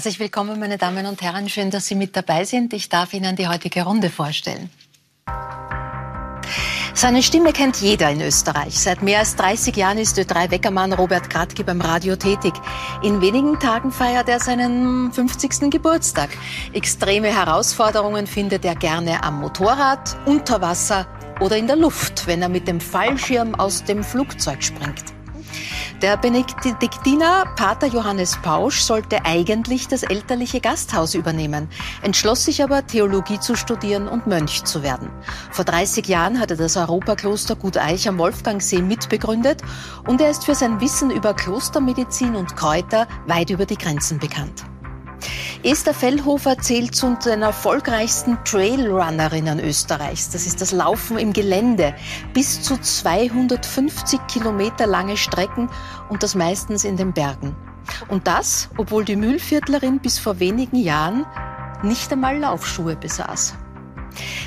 Herzlich willkommen, meine Damen und Herren. Schön, dass Sie mit dabei sind. Ich darf Ihnen die heutige Runde vorstellen. Seine Stimme kennt jeder in Österreich. Seit mehr als 30 Jahren ist Ö3-Weckermann Robert Kratke beim Radio tätig. In wenigen Tagen feiert er seinen 50. Geburtstag. Extreme Herausforderungen findet er gerne am Motorrad, unter Wasser oder in der Luft, wenn er mit dem Fallschirm aus dem Flugzeug springt. Der Benediktiner Pater Johannes Pausch sollte eigentlich das elterliche Gasthaus übernehmen, entschloss sich aber, Theologie zu studieren und Mönch zu werden. Vor 30 Jahren hat er das Europakloster Gut Eich am Wolfgangsee mitbegründet und er ist für sein Wissen über Klostermedizin und Kräuter weit über die Grenzen bekannt. Esther Fellhofer zählt zu den erfolgreichsten Trailrunnerinnen Österreichs. Das ist das Laufen im Gelände. Bis zu 250 Kilometer lange Strecken und das meistens in den Bergen. Und das, obwohl die Mühlviertlerin bis vor wenigen Jahren nicht einmal Laufschuhe besaß.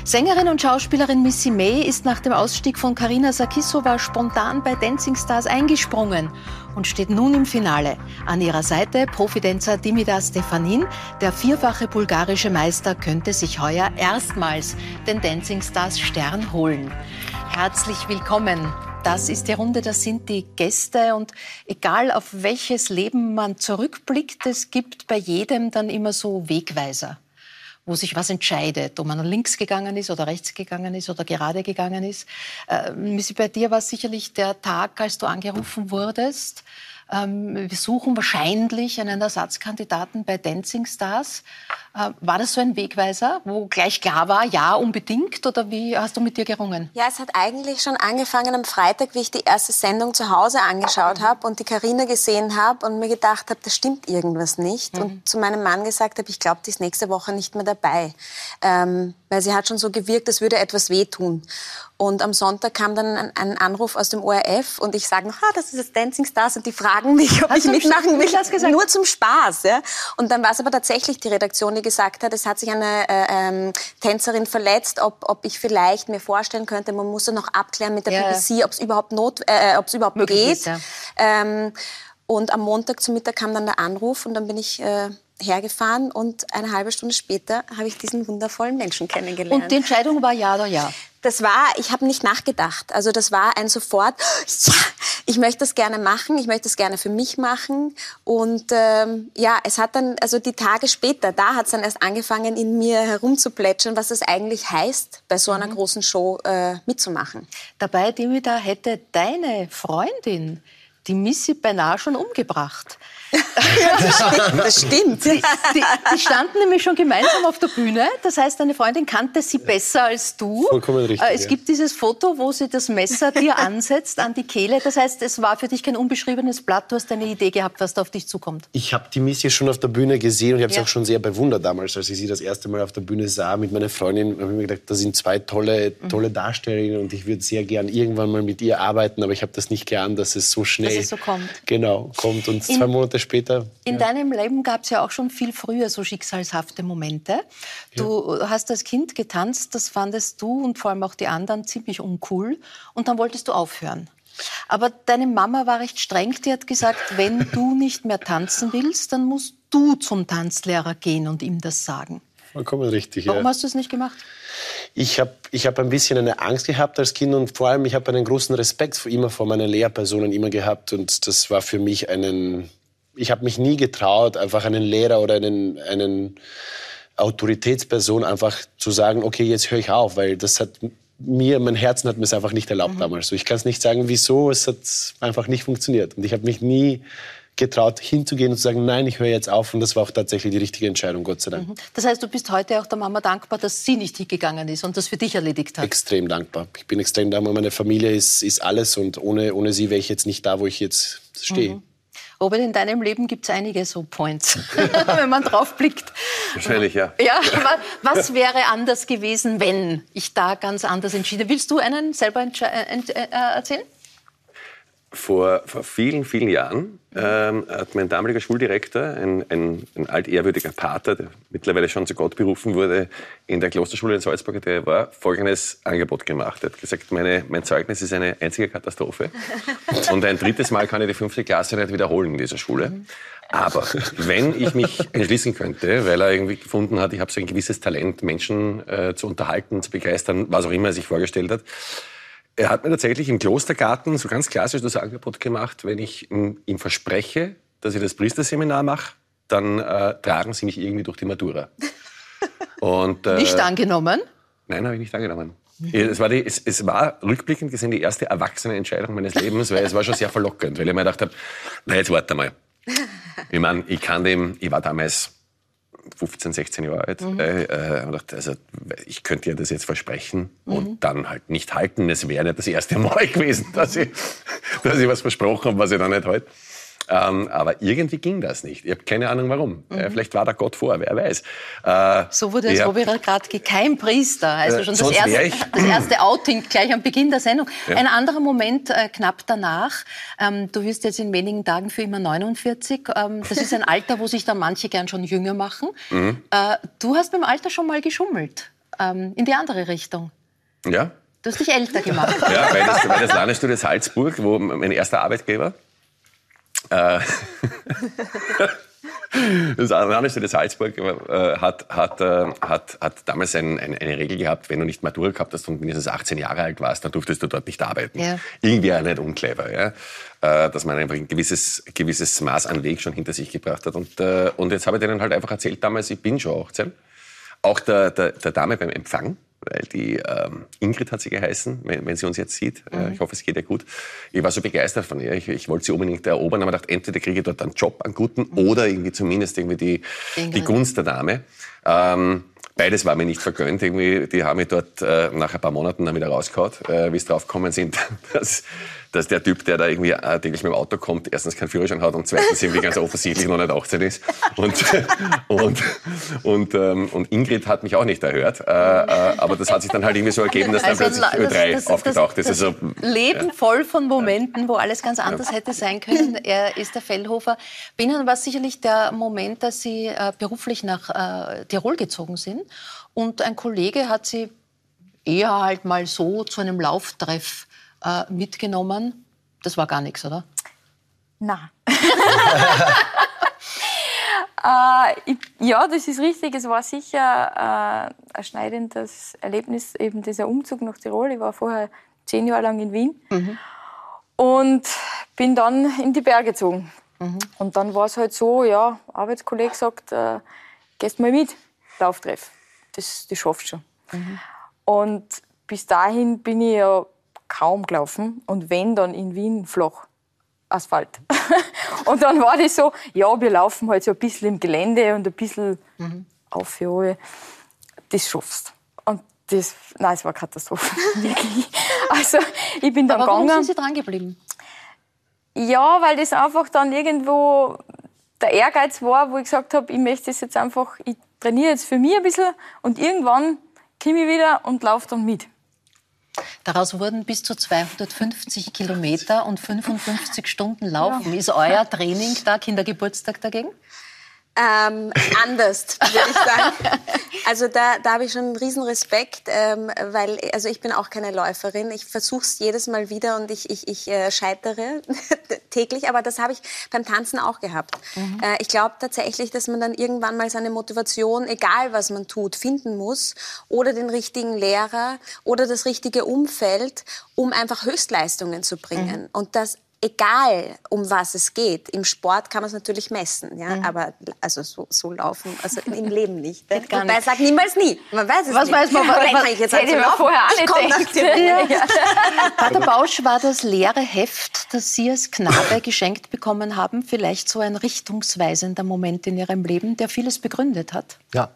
Sängerin und Schauspielerin Missy May ist nach dem Ausstieg von Karina Sakissova spontan bei Dancing Stars eingesprungen und steht nun im Finale. An ihrer Seite Profidänzer Dimida Stefanin. Der vierfache bulgarische Meister könnte sich heuer erstmals den Dancing Stars Stern holen. Herzlich willkommen. Das ist die Runde, das sind die Gäste und egal auf welches Leben man zurückblickt, es gibt bei jedem dann immer so Wegweiser wo sich was entscheidet, ob man links gegangen ist oder rechts gegangen ist oder gerade gegangen ist. Äh, bei dir war es sicherlich der Tag, als du angerufen wurdest. Ähm, wir suchen wahrscheinlich einen Ersatzkandidaten bei Dancing Stars. Äh, war das so ein Wegweiser, wo gleich klar war, ja, unbedingt? Oder wie hast du mit dir gerungen? Ja, es hat eigentlich schon angefangen am Freitag, wie ich die erste Sendung zu Hause angeschaut habe und die Karina gesehen habe und mir gedacht habe, das stimmt irgendwas nicht. Mhm. Und zu meinem Mann gesagt habe, ich glaube, die ist nächste Woche nicht mehr dabei. Ähm, weil sie hat schon so gewirkt, als würde etwas wehtun. Und am Sonntag kam dann ein, ein Anruf aus dem ORF und ich sage noch, ah, das ist das Dancing Stars und die fragen mich, ob Hast ich mitmachen will. Nur zum Spaß. Ja? Und dann war es aber tatsächlich die Redaktion, die gesagt hat, es hat sich eine äh, ähm, Tänzerin verletzt, ob, ob ich vielleicht mir vorstellen könnte, man muss ja noch abklären mit der ja. BBC, ob es überhaupt, not, äh, ob's überhaupt geht. Ist, ja. ähm, und am Montag zum Mittag kam dann der Anruf und dann bin ich... Äh, hergefahren und eine halbe Stunde später habe ich diesen wundervollen Menschen kennengelernt. Und die Entscheidung war ja oder ja? das war, ich habe nicht nachgedacht. Also das war ein sofort, ja, ich möchte das gerne machen, ich möchte das gerne für mich machen. Und ähm, ja, es hat dann, also die Tage später, da hat es dann erst angefangen, in mir herumzuplätschern, was es eigentlich heißt, bei so einer mhm. großen Show äh, mitzumachen. Dabei, Dimitra, hätte deine Freundin die Missy beinahe schon umgebracht. Ja, das stimmt. Das stimmt. Die, die, die, standen nämlich schon gemeinsam auf der Bühne. Das heißt, deine Freundin kannte sie besser als du. Vollkommen richtig. Äh, es gibt dieses Foto, wo sie das Messer dir ansetzt an die Kehle. Das heißt, es war für dich kein unbeschriebenes Blatt. Du hast eine Idee gehabt, was da auf dich zukommt. Ich habe die Missy schon auf der Bühne gesehen und ich habe ja. sie auch schon sehr bewundert damals, als ich sie das erste Mal auf der Bühne sah mit meiner Freundin. habe ich mir gedacht, das sind zwei tolle, tolle Darstellerinnen und ich würde sehr gern irgendwann mal mit ihr arbeiten, aber ich habe das nicht geahnt, dass es so schnell dass es so kommt. Genau, kommt und In zwei Monate später. In ja. deinem Leben gab es ja auch schon viel früher so schicksalshafte Momente. Du ja. hast als Kind getanzt, das fandest du und vor allem auch die anderen ziemlich uncool. Und dann wolltest du aufhören. Aber deine Mama war recht streng. Die hat gesagt, wenn du nicht mehr tanzen willst, dann musst du zum Tanzlehrer gehen und ihm das sagen. Vollkommen richtig. Warum ja. hast du es nicht gemacht? Ich habe ich hab ein bisschen eine Angst gehabt als Kind und vor allem ich habe einen großen Respekt immer vor meinen Lehrpersonen immer gehabt und das war für mich einen ich habe mich nie getraut, einfach einen Lehrer oder einen, einen Autoritätsperson einfach zu sagen, okay, jetzt höre ich auf, weil das hat mir, mein Herzen hat mir es einfach nicht erlaubt mhm. damals. So, ich kann es nicht sagen, wieso, es hat einfach nicht funktioniert. Und ich habe mich nie getraut, hinzugehen und zu sagen, nein, ich höre jetzt auf. Und das war auch tatsächlich die richtige Entscheidung, Gott sei Dank. Mhm. Das heißt, du bist heute auch der Mama dankbar, dass sie nicht hingegangen ist und das für dich erledigt hat? Extrem dankbar. Ich bin extrem dankbar. Meine Familie ist, ist alles und ohne, ohne sie wäre ich jetzt nicht da, wo ich jetzt stehe. Mhm. Robert, in deinem Leben gibt es einige so Points, wenn man drauf blickt. Wahrscheinlich, ja. Ja, was wäre anders gewesen, wenn ich da ganz anders entschiede? Willst du einen selber äh, äh, erzählen? Vor, vor vielen, vielen Jahren ähm, hat mein damaliger Schuldirektor, ein, ein, ein altehrwürdiger Pater, der mittlerweile schon zu Gott berufen wurde, in der Klosterschule in Salzburg, der war, folgendes Angebot gemacht. Er hat gesagt, meine, mein Zeugnis ist eine einzige Katastrophe. Und ein drittes Mal kann ich die fünfte Klasse nicht wiederholen in dieser Schule. Aber wenn ich mich entschließen könnte, weil er irgendwie gefunden hat, ich habe so ein gewisses Talent, Menschen äh, zu unterhalten, zu begeistern, was auch immer er sich vorgestellt hat, er hat mir tatsächlich im Klostergarten so ganz klassisch das Angebot gemacht, wenn ich ihm verspreche, dass ich das Priesterseminar mache, dann äh, tragen Sie mich irgendwie durch die Matura. Und, äh, nicht angenommen? Nein, habe ich nicht angenommen. Es war, die, es, es war, rückblickend gesehen die erste erwachsene Entscheidung meines Lebens, weil es war schon sehr verlockend, weil ich mir gedacht habe, na jetzt warte mal. Ich meine, ich kann dem, ich war damals 15, 16 Jahre alt. Mhm. Äh, äh, also, ich könnte ihr das jetzt versprechen mhm. und dann halt nicht halten. Es wäre nicht das erste Mal gewesen, dass ich, dass ich was versprochen habe, was ich dann nicht halte. Ähm, aber irgendwie ging das nicht. Ich habe keine Ahnung warum. Mhm. Äh, vielleicht war da Gott vor, wer weiß. Äh, so wurde es. Robert Gradke kein Priester. Also schon das erste, das erste, Outing gleich am Beginn der Sendung. Ja. Ein anderer Moment äh, knapp danach. Ähm, du wirst jetzt in wenigen Tagen für immer 49. Ähm, das ist ein Alter, wo sich dann manche gern schon jünger machen. Mhm. Äh, du hast dem Alter schon mal geschummelt. Ähm, in die andere Richtung. Ja. Du hast dich älter gemacht. Ja, weil das, weil das Landesstudio Salzburg, wo mein erster Arbeitgeber, äh, das Landesstelle Salzburg äh, hat, hat, äh, hat, hat damals ein, ein, eine Regel gehabt, wenn du nicht Matura gehabt hast und mindestens 18 Jahre alt warst, dann durftest du dort nicht arbeiten. Ja. Irgendwie auch nicht unclever, ja? Äh, dass man einfach ein gewisses, gewisses Maß an Weg schon hinter sich gebracht hat. Und, und jetzt habe ich denen halt einfach erzählt damals, ich bin schon 18. Auch der, der, der Dame beim Empfang, weil die ähm, Ingrid hat sie geheißen, wenn, wenn sie uns jetzt sieht. Äh, mhm. ich hoffe, es geht ihr gut. Ich war so begeistert von ihr. Ich, ich wollte sie unbedingt erobern, aber dachte, entweder kriege ich dort einen Job, einen guten, mhm. oder irgendwie zumindest irgendwie die, die Gunst der Dame. Ähm, Beides war mir nicht vergönnt. Irgendwie, die haben mich dort äh, nach ein paar Monaten dann wieder rausgehauen, äh, wie es drauf gekommen sind, dass, dass der Typ, der da irgendwie äh, täglich mit dem Auto kommt, erstens keinen Führerschein hat und zweitens irgendwie ganz offensichtlich noch nicht 18 ist. Und, und, und, ähm, und Ingrid hat mich auch nicht erhört. Äh, äh, aber das hat sich dann halt irgendwie so ergeben, dass dann also, plötzlich Ö3 das, aufgetaucht ist. Also, Leben ja. voll von Momenten, wo alles ganz anders ja. hätte sein können. Er ist der Fellhofer. Bei Ihnen war sicherlich der Moment, dass Sie äh, beruflich nach äh, Tirol gezogen sind. Und ein Kollege hat Sie eher halt mal so zu einem Lauftreff äh, mitgenommen. Das war gar nichts, oder? Na. äh, ja, das ist richtig. Es war sicher äh, ein schneidendes Erlebnis, eben dieser Umzug nach Tirol. Ich war vorher zehn Jahre lang in Wien mhm. und bin dann in die Berge gezogen. Mhm. Und dann war es halt so, ja, Arbeitskollege sagt, äh, gehst mal mit, Lauftreff. Das, das schaffst du schon. Mhm. Und bis dahin bin ich ja kaum gelaufen und wenn, dann in Wien flach. Asphalt. und dann war das so, ja, wir laufen halt so ein bisschen im Gelände und ein bisschen mhm. auf für alle. Das schaffst. Und das, nein, es war Katastrophe, wirklich. Also, ich bin dann Aber warum gegangen. sind Sie dran geblieben? Ja, weil das einfach dann irgendwo der Ehrgeiz war, wo ich gesagt habe, ich möchte das jetzt einfach, ich trainiere jetzt für mich ein bisschen und irgendwann komme ich wieder und laufe dann mit. Daraus wurden bis zu 250 Kilometer und 55 Stunden Laufen. Ist euer Training da, Kindergeburtstag dagegen? Ähm, anders, würde ich sagen. Also da, da habe ich schon einen riesen Respekt, ähm, weil also ich bin auch keine Läuferin. Ich versuche es jedes Mal wieder und ich, ich, ich äh, scheitere täglich, aber das habe ich beim Tanzen auch gehabt. Mhm. Äh, ich glaube tatsächlich, dass man dann irgendwann mal seine Motivation, egal was man tut, finden muss oder den richtigen Lehrer oder das richtige Umfeld, um einfach Höchstleistungen zu bringen. Mhm. Und das egal um was es geht. Im Sport kann man es natürlich messen, ja, mhm. aber also so, so, laufen, also im Leben nicht. Gar nicht. sagt niemals nie. Man weiß es was nicht. Weiß man, was, was, ich jetzt hätte ich mir vorher alle nicht ja. Pater Bausch, war das leere Heft, das Sie als Knabe geschenkt bekommen haben, vielleicht so ein richtungsweisender Moment in Ihrem Leben, der vieles begründet hat? Ja.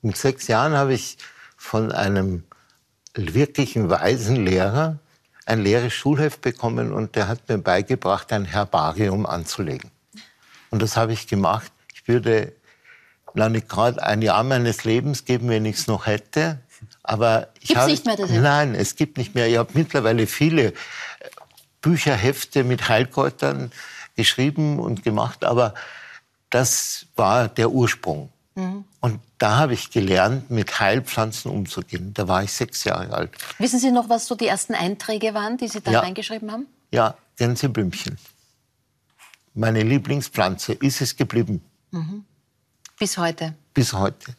Mit sechs Jahren habe ich von einem wirklichen weisen Lehrer ein leeres Schulheft bekommen und der hat mir beigebracht, ein Herbarium anzulegen. Und das habe ich gemacht. Ich würde noch nicht gerade ein Jahr meines Lebens geben, wenn ich es noch hätte. Aber ich Gibt's habe nicht mehr das Nein, es gibt nicht mehr. Ich habe mittlerweile viele Bücher, Hefte mit Heilkräutern geschrieben und gemacht, aber das war der Ursprung. Mhm. Und da habe ich gelernt, mit Heilpflanzen umzugehen. Da war ich sechs Jahre alt. Wissen Sie noch, was so die ersten Einträge waren, die Sie da ja. reingeschrieben haben? Ja, Gänseblümchen. Meine Lieblingspflanze ist es geblieben. Mhm. Bis heute. Bis heute.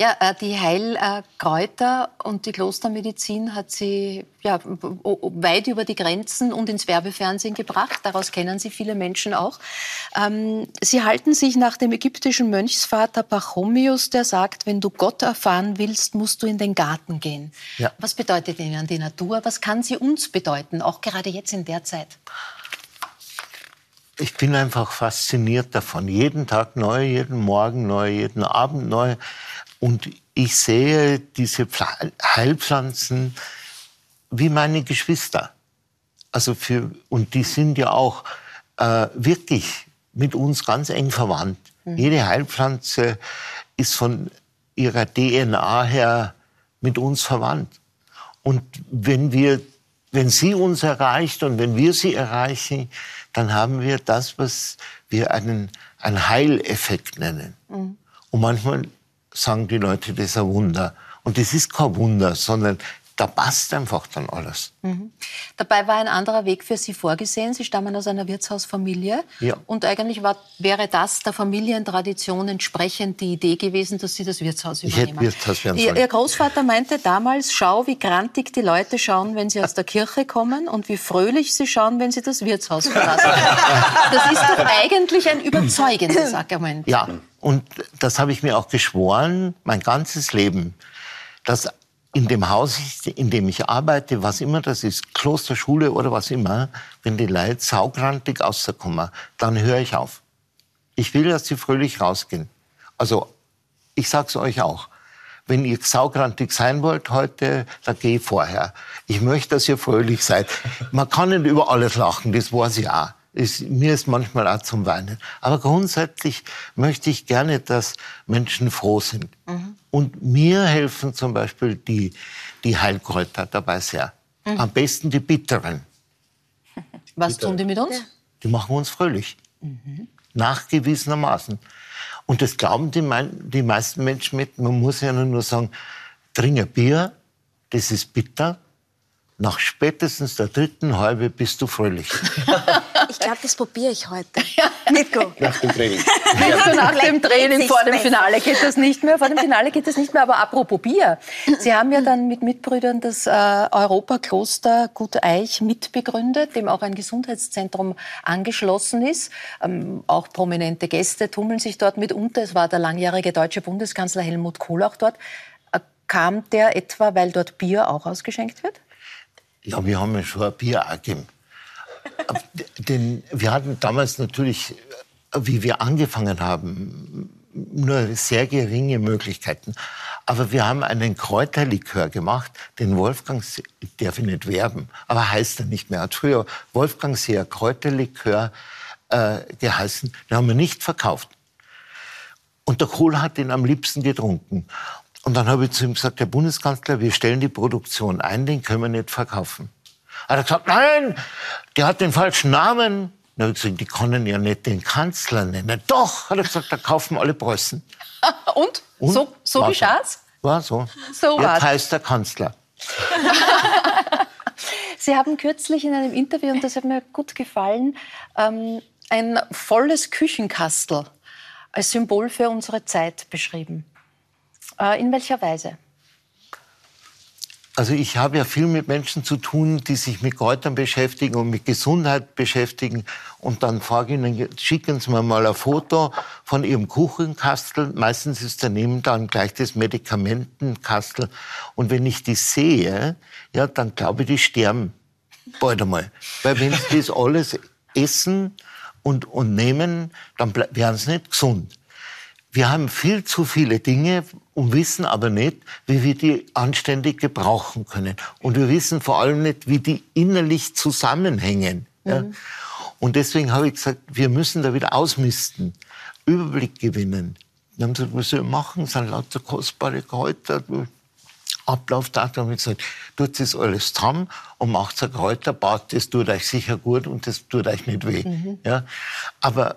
Ja, äh, die Heilkräuter und die Klostermedizin hat sie ja, weit über die Grenzen und ins Werbefernsehen gebracht. Daraus kennen sie viele Menschen auch. Ähm, sie halten sich nach dem ägyptischen Mönchsvater Pachomius, der sagt, wenn du Gott erfahren willst, musst du in den Garten gehen. Ja. Was bedeutet Ihnen die Natur? Was kann sie uns bedeuten, auch gerade jetzt in der Zeit? ich bin einfach fasziniert davon. Jeden Tag neu, jeden Morgen neu, jeden Abend neu. Und ich sehe diese Heilpflanzen wie meine Geschwister. Also für, und die sind ja auch äh, wirklich mit uns ganz eng verwandt. Mhm. Jede Heilpflanze ist von ihrer DNA her mit uns verwandt. Und wenn wir, wenn sie uns erreicht und wenn wir sie erreichen, dann haben wir das, was wir einen, einen Heileffekt nennen. Mhm. Und manchmal sagen die Leute, das ist ein Wunder. Und das ist kein Wunder, sondern da passt einfach dann alles. Mhm. Dabei war ein anderer Weg für Sie vorgesehen. Sie stammen aus einer Wirtshausfamilie. Ja. Und eigentlich war, wäre das der Familientradition entsprechend die Idee gewesen, dass Sie das Wirtshaus übernehmen. Ich hätte Wirtshaus werden sollen. Ihr, Ihr Großvater meinte damals, schau, wie grantig die Leute schauen, wenn sie aus der Kirche kommen und wie fröhlich sie schauen, wenn sie das Wirtshaus verlassen. das ist doch eigentlich ein überzeugendes Argument. Ja, und das habe ich mir auch geschworen, mein ganzes Leben, dass in dem Haus, in dem ich arbeite, was immer das ist, Klosterschule oder was immer, wenn die Leute saugrantig rauskommen, dann höre ich auf. Ich will, dass sie fröhlich rausgehen. Also, ich sag's euch auch. Wenn ihr saugrantig sein wollt heute, dann geh vorher. Ich möchte, dass ihr fröhlich seid. Man kann nicht über alles lachen, das weiß ich auch. Ist, mir ist manchmal auch zum Weinen. Aber grundsätzlich möchte ich gerne, dass Menschen froh sind. Mhm. Und mir helfen zum Beispiel die, die Heilkräuter dabei sehr. Mhm. Am besten die bitteren. Was Bitter. tun die mit uns? Die machen uns fröhlich. Mhm. Nachgewiesenermaßen. Und das glauben die, die meisten Menschen mit. Man muss ja nur sagen, trinke Bier, das ist bitter, nach spätestens der dritten Halbe bist du fröhlich. Ich glaube, das probiere ich heute. Nico. Nach dem Training. Nico, nach dem Training, vor dem Finale geht das nicht mehr. Vor dem Finale geht das nicht mehr. Aber apropos Bier. Sie haben ja dann mit Mitbrüdern das äh, Europakloster Gut Eich mitbegründet, dem auch ein Gesundheitszentrum angeschlossen ist. Ähm, auch prominente Gäste tummeln sich dort mitunter. Es war der langjährige deutsche Bundeskanzler Helmut Kohl auch dort. Äh, kam der etwa, weil dort Bier auch ausgeschenkt wird? Ja, wir haben ja schon ein Bier auch gegeben. Denn wir hatten damals natürlich, wie wir angefangen haben, nur sehr geringe Möglichkeiten. Aber wir haben einen Kräuterlikör gemacht, den Wolfgang, darf ich nicht werben, aber heißt er nicht mehr. Hat früher Wolfgang Seher Kräuterlikör äh, geheißen. Den haben wir nicht verkauft. Und der Kohl hat den am liebsten getrunken. Und dann habe ich zu ihm gesagt, Herr Bundeskanzler, wir stellen die Produktion ein, den können wir nicht verkaufen. Hat er gesagt, nein, der hat den falschen Namen. Dann habe ich gesagt, die können ja nicht den Kanzler nennen. Doch, hat er gesagt, da kaufen alle Preußen. Und? Und? So, so geschah's? War so. So Jetzt heißt der Kanzler. Sie haben kürzlich in einem Interview, und das hat mir gut gefallen, ähm, ein volles Küchenkastel als Symbol für unsere Zeit beschrieben. Äh, in welcher Weise? Also ich habe ja viel mit Menschen zu tun, die sich mit Kräutern beschäftigen und mit Gesundheit beschäftigen. Und dann frage ich ihnen, schicken Sie mir mal ein Foto von Ihrem Kuchenkastel. Meistens ist daneben dann gleich das Medikamentenkastel. Und wenn ich die sehe, ja, dann glaube ich, die sterben bald einmal. Weil wenn sie das alles essen und, und nehmen, dann werden sie nicht gesund. Wir haben viel zu viele Dinge und wissen aber nicht, wie wir die anständig gebrauchen können. Und wir wissen vor allem nicht, wie die innerlich zusammenhängen. Mhm. Ja. Und deswegen habe ich gesagt, wir müssen da wieder ausmisten, Überblick gewinnen. Wir haben gesagt, was wir machen, sind lauter kostbare Kräuter. Ablaufdatum habe ich gesagt, tut das alles zusammen und macht ein Kräuterbad, das tut euch sicher gut und das tut euch nicht weh. Mhm. Ja? Aber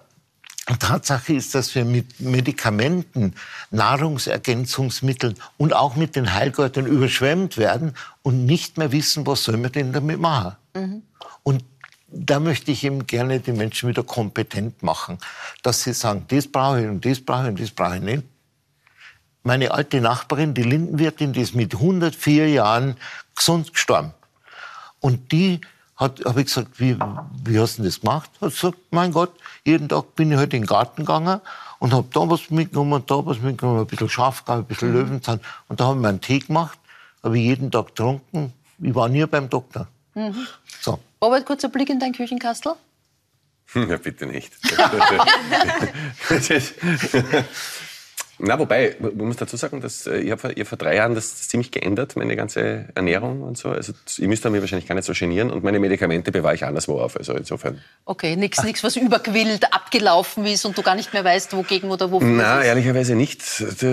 Tatsache ist, dass wir mit Medikamenten, Nahrungsergänzungsmitteln und auch mit den Heilkräutern überschwemmt werden und nicht mehr wissen, was soll man denn damit machen. Mhm. Und da möchte ich eben gerne die Menschen wieder kompetent machen, dass sie sagen, das brauche ich und das brauche ich und das brauche ich nicht. Meine alte Nachbarin, die Lindenwirtin, die ist mit 104 Jahren gesund gestorben. Und die habe ich gesagt, wie, wie hast du das gemacht? Hat gesagt, mein Gott, jeden Tag bin ich halt in den Garten gegangen und habe da was mitgenommen und da was mitgenommen, ein bisschen Schafgarbe, ein bisschen mhm. Löwenzahn. Und da habe ich meinen Tee gemacht, habe ich jeden Tag getrunken. Ich war nie beim Doktor. Mhm. So. Robert, kurzer Blick in dein Küchenkastel. Ja, bitte nicht. Na, wobei, man muss dazu sagen, dass äh, ich habe vor drei Jahren das ziemlich geändert, meine ganze Ernährung und so. Also ich müsste mich wahrscheinlich gar nicht so genieren und meine Medikamente bewahre ich anderswo auf. Also insofern. Okay, nichts, nichts, was überquillt, abgelaufen ist und du gar nicht mehr weißt, wogegen oder wofür. Na, ehrlicherweise nicht.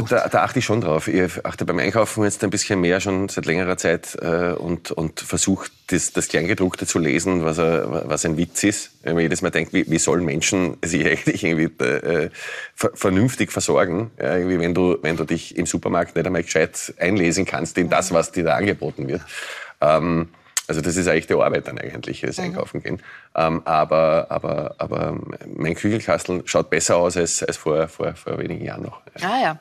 Da, da, achte ich schon drauf. Ich achte beim Einkaufen jetzt ein bisschen mehr schon seit längerer Zeit äh, und, und versuche das, das Kleingedruckte zu lesen, was, was ein Witz ist. Wenn man jedes Mal denkt, wie, wie sollen Menschen sich eigentlich irgendwie äh, vernünftig versorgen? Ja, irgendwie, wenn du, wenn du dich im Supermarkt nicht einmal gescheit einlesen kannst in das, was dir da angeboten wird. Ähm, also das ist eigentlich die Arbeit dann eigentlich, das mhm. Einkaufen gehen. Ähm, aber, aber, aber mein Kügelkastel schaut besser aus als, als vor, vor, vor wenigen Jahren noch. Ah ja.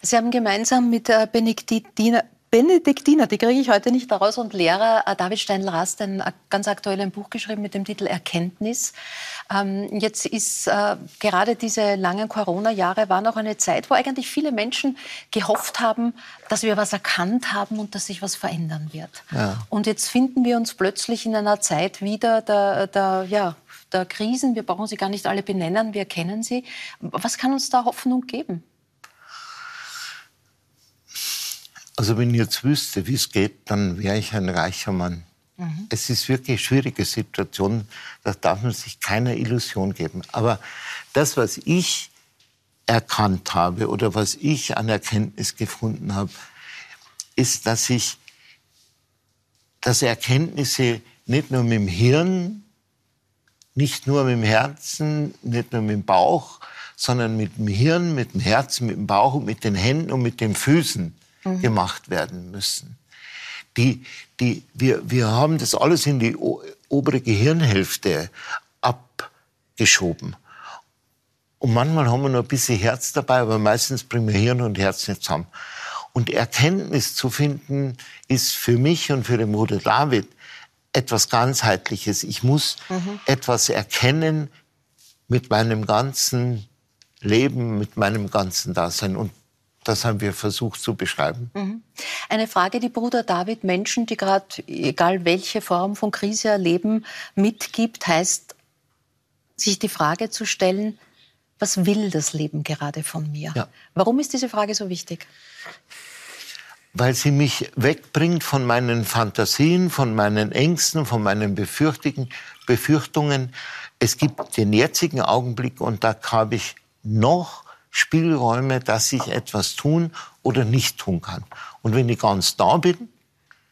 Sie haben gemeinsam mit äh, Benediktiner, Benediktiner, die kriege ich heute nicht daraus, und Lehrer äh, David Steindl-Rast ein äh, ganz aktuelles Buch geschrieben mit dem Titel Erkenntnis. Ähm, jetzt ist äh, gerade diese langen Corona-Jahre war noch eine Zeit, wo eigentlich viele Menschen gehofft haben, dass wir was erkannt haben und dass sich was verändern wird. Ja. Und jetzt finden wir uns plötzlich in einer Zeit wieder der, der, ja, der Krisen. Wir brauchen sie gar nicht alle benennen, wir kennen sie. Was kann uns da Hoffnung geben? Also wenn ich jetzt wüsste, wie es geht, dann wäre ich ein reicher Mann. Mhm. Es ist wirklich eine schwierige Situation, da darf man sich keiner Illusion geben. Aber das, was ich erkannt habe oder was ich an Erkenntnis gefunden habe, ist, dass ich, dass Erkenntnisse nicht nur mit dem Hirn, nicht nur mit dem Herzen, nicht nur mit dem Bauch, sondern mit dem Hirn, mit dem Herzen, mit dem Bauch und mit den Händen und mit den Füßen mhm. gemacht werden müssen. Die, die, wir, wir haben das alles in die obere Gehirnhälfte abgeschoben. Und manchmal haben wir noch ein bisschen Herz dabei, aber meistens bringen wir Hirn und Herz nicht zusammen. Und Erkenntnis zu finden, ist für mich und für den Bruder David etwas ganzheitliches. Ich muss mhm. etwas erkennen mit meinem ganzen Leben, mit meinem ganzen Dasein. Und das haben wir versucht zu beschreiben. Mhm. Eine Frage, die Bruder David Menschen, die gerade, egal welche Form von Krise erleben, mitgibt, heißt, sich die Frage zu stellen, was will das Leben gerade von mir? Ja. Warum ist diese Frage so wichtig? Weil sie mich wegbringt von meinen Fantasien, von meinen Ängsten, von meinen Befürchtungen. Es gibt den jetzigen Augenblick und da habe ich noch Spielräume, dass ich etwas tun oder nicht tun kann. Und wenn ich ganz da bin,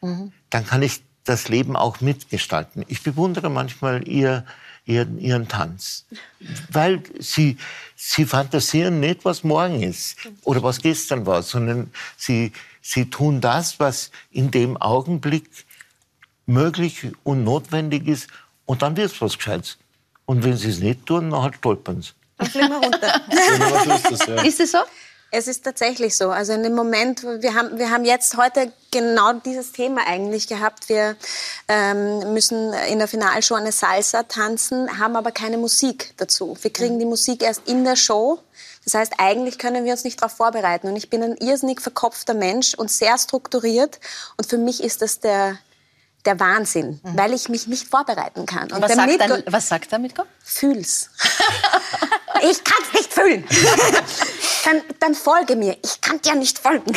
mhm. dann kann ich das Leben auch mitgestalten. Ich bewundere manchmal ihr, ihren, ihren Tanz, weil sie, sie fantasieren nicht, was morgen ist oder was gestern war, sondern sie, sie tun das, was in dem Augenblick möglich und notwendig ist und dann wird es was Gescheites. Und wenn sie es nicht tun, dann halt stolpern sie. Dann fliegen wir runter. ist es so? Es ist tatsächlich so. Also in dem Moment, wir haben, wir haben jetzt heute genau dieses Thema eigentlich gehabt. Wir ähm, müssen in der Finalshow eine Salsa tanzen, haben aber keine Musik dazu. Wir kriegen die Musik erst in der Show. Das heißt, eigentlich können wir uns nicht darauf vorbereiten. Und ich bin ein irrsinnig verkopfter Mensch und sehr strukturiert. Und für mich ist das der, der Wahnsinn, mhm. weil ich mich nicht vorbereiten kann. Und was, sagt dann, was sagt der Mitko? Fühl's. ich kann's nicht fühlen. dann, dann, folge mir. Ich kann dir nicht folgen.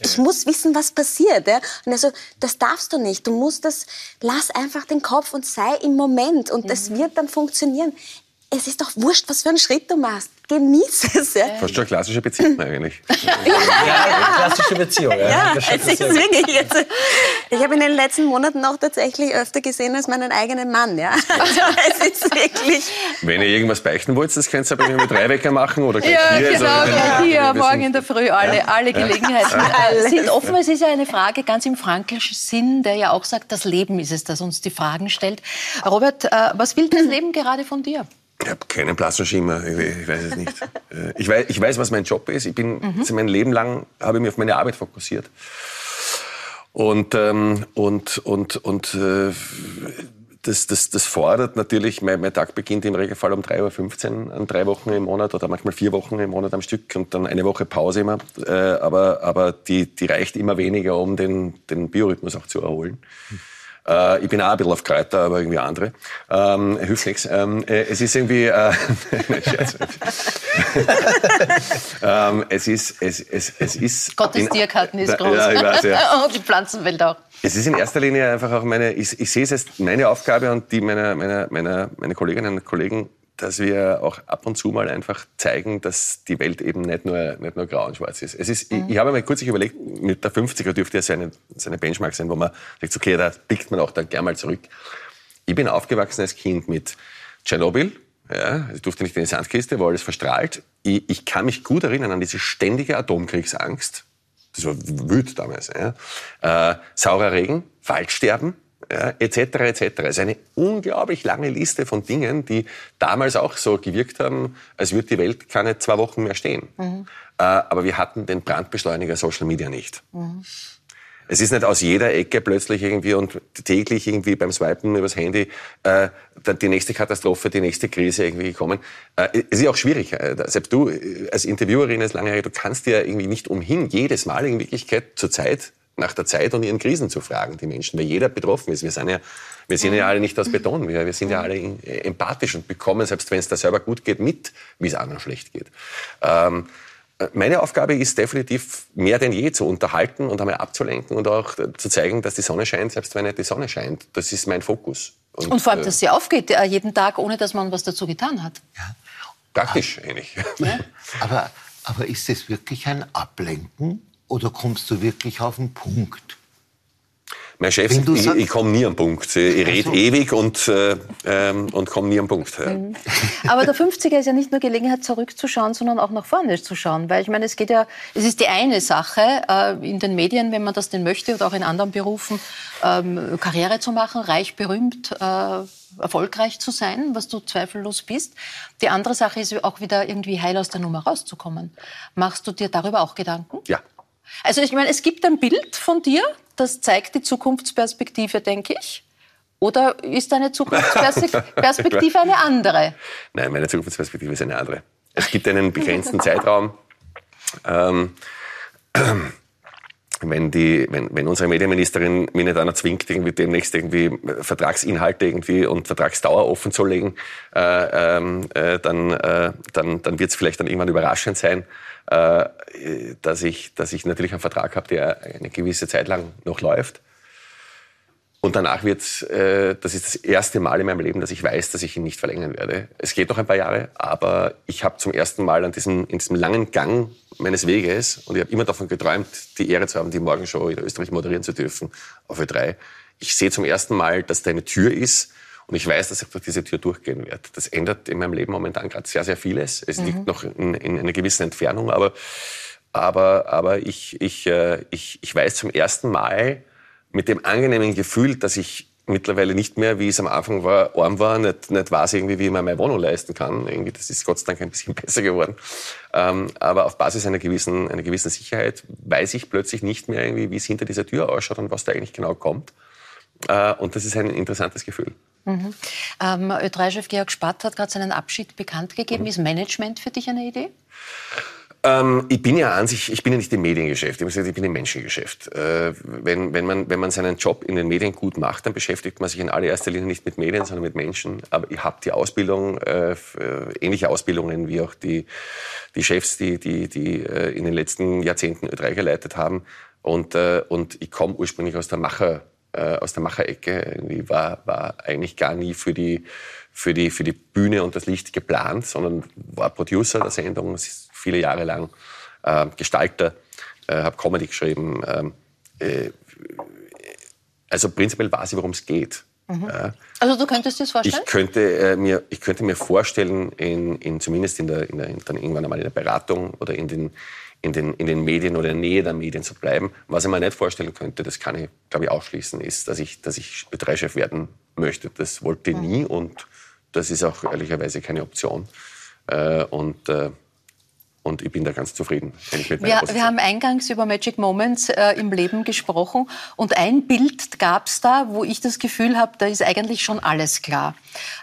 Ich muss wissen, was passiert. Ja? Und also, das darfst du nicht. Du musst das, lass einfach den Kopf und sei im Moment. Und das mhm. wird dann funktionieren. Es ist doch wurscht, was für einen Schritt du machst genieße es. Ja. Fast schon eine klassische Beziehung eigentlich. ja, ja, klassische Beziehung. Ja, ja es ist wirklich. Jetzt, ich habe in den letzten Monaten noch tatsächlich öfter gesehen als meinen eigenen Mann. Ja. Also es ist wirklich. Wenn ihr irgendwas beichten wollt, das könnt ihr bei mir mit drei Wecker machen oder gleich ja, hier. Genau, also, ja, hier, morgen in der Früh, alle, ja. alle Gelegenheiten ja. sind offen. Es ist ja eine Frage ganz im frankischen Sinn, der ja auch sagt, das Leben ist es, das uns die Fragen stellt. Robert, äh, was will das Leben gerade von dir? Ich habe keinen blassen Schimmer, ich, ich, weiß es nicht. Äh, ich weiß, ich weiß, was mein Job ist. Ich bin mhm. mein Leben lang habe ich mich auf meine Arbeit fokussiert. Und, ähm, und, und, und äh, das, das, das fordert natürlich, mein, mein Tag beginnt im Regelfall um 3.15 Uhr an drei Wochen im Monat oder manchmal vier Wochen im Monat am Stück und dann eine Woche Pause immer. Äh, aber aber die, die reicht immer weniger, um den, den Biorhythmus auch zu erholen. Mhm. Äh, ich bin auch ein bisschen auf Kräuter, aber irgendwie andere. Ähm, hilft nichts. Ähm, äh, es ist irgendwie... Äh, ähm, es ist... Es, es, es ist Gottes Tiergarten ist groß. Ja, ich weiß, ja. Und die Pflanzenwelt auch. Es ist in erster Linie einfach auch meine... Ich, ich sehe es als meine Aufgabe und die meiner, meiner, meiner, meine Kolleginnen und Kollegen dass wir auch ab und zu mal einfach zeigen, dass die Welt eben nicht nur, nicht nur grau und schwarz ist. Es ist mhm. ich, ich habe mir kurz überlegt, mit der 50er dürfte ja seine, seine Benchmark sein, wo man sagt, okay, da blickt man auch dann gern mal zurück. Ich bin aufgewachsen als Kind mit Tschernobyl, ja, ich durfte nicht in die Sandkiste, war alles verstrahlt. Ich, ich kann mich gut erinnern an diese ständige Atomkriegsangst. Das war wütend damals. Ja. Äh, saurer Regen, Waldsterben, ja, etc. etc. Es ist eine unglaublich lange Liste von Dingen, die damals auch so gewirkt haben, als würde die Welt keine zwei Wochen mehr stehen. Mhm. Äh, aber wir hatten den Brandbeschleuniger Social Media nicht. Mhm. Es ist nicht aus jeder Ecke plötzlich irgendwie und täglich irgendwie beim Swipen übers Handy äh, die nächste Katastrophe, die nächste Krise irgendwie gekommen. Äh, es ist auch schwierig. Äh, selbst du äh, als Interviewerin, als Langjährige, du kannst dir irgendwie nicht umhin, jedes Mal in Wirklichkeit zur Zeit nach der Zeit und ihren Krisen zu fragen, die Menschen, weil jeder betroffen ist. Wir sind ja, wir sind ja alle nicht aus Beton, wir, wir sind ja alle empathisch und bekommen, selbst wenn es da selber gut geht, mit, wie es anderen schlecht geht. Ähm, meine Aufgabe ist definitiv mehr denn je zu unterhalten und einmal abzulenken und auch zu zeigen, dass die Sonne scheint, selbst wenn nicht die Sonne scheint. Das ist mein Fokus. Und, und vor allem, dass sie aufgeht äh, jeden Tag, ohne dass man was dazu getan hat. Ja. Praktisch eigentlich. Ja. Aber, aber ist es wirklich ein Ablenken? Oder kommst du wirklich auf den Punkt? Mein Chef sagt, ich, ich komme nie am Punkt. Ich rede so. ewig und, äh, ähm, und komme nie am Punkt. Mhm. Aber der 50er ist ja nicht nur Gelegenheit, zurückzuschauen, sondern auch nach vorne zu schauen. Weil ich meine, es geht ja, es ist die eine Sache, äh, in den Medien, wenn man das denn möchte, oder auch in anderen Berufen, ähm, Karriere zu machen, reich, berühmt, äh, erfolgreich zu sein, was du zweifellos bist. Die andere Sache ist auch wieder irgendwie heil aus der Nummer rauszukommen. Machst du dir darüber auch Gedanken? Ja. Also ich meine, es gibt ein Bild von dir, das zeigt die Zukunftsperspektive, denke ich. Oder ist deine Zukunftsperspektive eine andere? Nein, meine Zukunftsperspektive ist eine andere. Es gibt einen begrenzten Zeitraum. Ähm, wenn, die, wenn, wenn unsere Medienministerin mich nicht einer zwingt, irgendwie demnächst irgendwie Vertragsinhalte irgendwie und Vertragsdauer offen zu legen, äh, ähm, äh, dann, äh, dann, dann wird es vielleicht dann irgendwann überraschend sein, äh, dass, ich, dass ich natürlich einen Vertrag habe, der eine gewisse Zeit lang noch läuft. Und danach wird äh, das ist das erste Mal in meinem Leben, dass ich weiß, dass ich ihn nicht verlängern werde. Es geht noch ein paar Jahre, aber ich habe zum ersten Mal an diesem, in diesem langen Gang meines Weges, und ich habe immer davon geträumt, die Ehre zu haben, die Morgenshow in Österreich moderieren zu dürfen, auf Ö3. Ich sehe zum ersten Mal, dass da eine Tür ist, und ich weiß, dass ich durch diese Tür durchgehen werde. Das ändert in meinem Leben momentan gerade sehr, sehr vieles. Es mhm. liegt noch in, in einer gewissen Entfernung, aber, aber, aber ich, ich, äh, ich, ich weiß zum ersten Mal mit dem angenehmen Gefühl, dass ich mittlerweile nicht mehr, wie es am Anfang war, arm war, nicht, nicht weiß irgendwie, wie man meine Wohnung leisten kann. Irgendwie, das ist Gott sei Dank ein bisschen besser geworden. Ähm, aber auf Basis einer gewissen, einer gewissen Sicherheit weiß ich plötzlich nicht mehr irgendwie, wie es hinter dieser Tür ausschaut und was da eigentlich genau kommt. Äh, und das ist ein interessantes Gefühl. Mhm. Ähm, Ö3-Chef Georg Spatt hat gerade seinen Abschied bekannt gegeben. Mhm. Ist Management für dich eine Idee? Ähm, ich bin ja an sich, ich bin ja nicht im Mediengeschäft, ich, gesagt, ich bin im Menschengeschäft. Äh, wenn, wenn, man, wenn man seinen Job in den Medien gut macht, dann beschäftigt man sich in allererster Linie nicht mit Medien, sondern mit Menschen. Aber ich habe die Ausbildung, äh, äh, ähnliche Ausbildungen wie auch die, die Chefs, die, die, die äh, in den letzten Jahrzehnten Ö3 geleitet haben. Und, äh, und ich komme ursprünglich aus der Macher äh, aus der Macherecke. Ich war, war eigentlich gar nie für die, für, die, für die Bühne und das Licht geplant, sondern war Producer der Sendung, viele Jahre lang äh, Gestalter äh, habe Comedy geschrieben. Ähm, äh, also prinzipiell weiß ich, worum es geht. Mhm. Also du könntest dir das vorstellen? Ich könnte, äh, mir, ich könnte mir vorstellen, in, in, zumindest in der, in der, dann irgendwann einmal in der Beratung oder in den, in, den, in den Medien oder in der Nähe der Medien zu bleiben. Was ich mir nicht vorstellen könnte, das kann ich, glaube ich, ausschließen, ist, dass ich, dass ich Parteichef werden möchte. Das wollte ich nie und das ist auch ehrlicherweise keine Option. Äh, und äh, und ich bin da ganz zufrieden. wir, wir, haben eingangs über Magic Moments äh, im Leben gesprochen. Und ein Bild gab es da, wo ich das Gefühl habe, da ist eigentlich schon alles klar.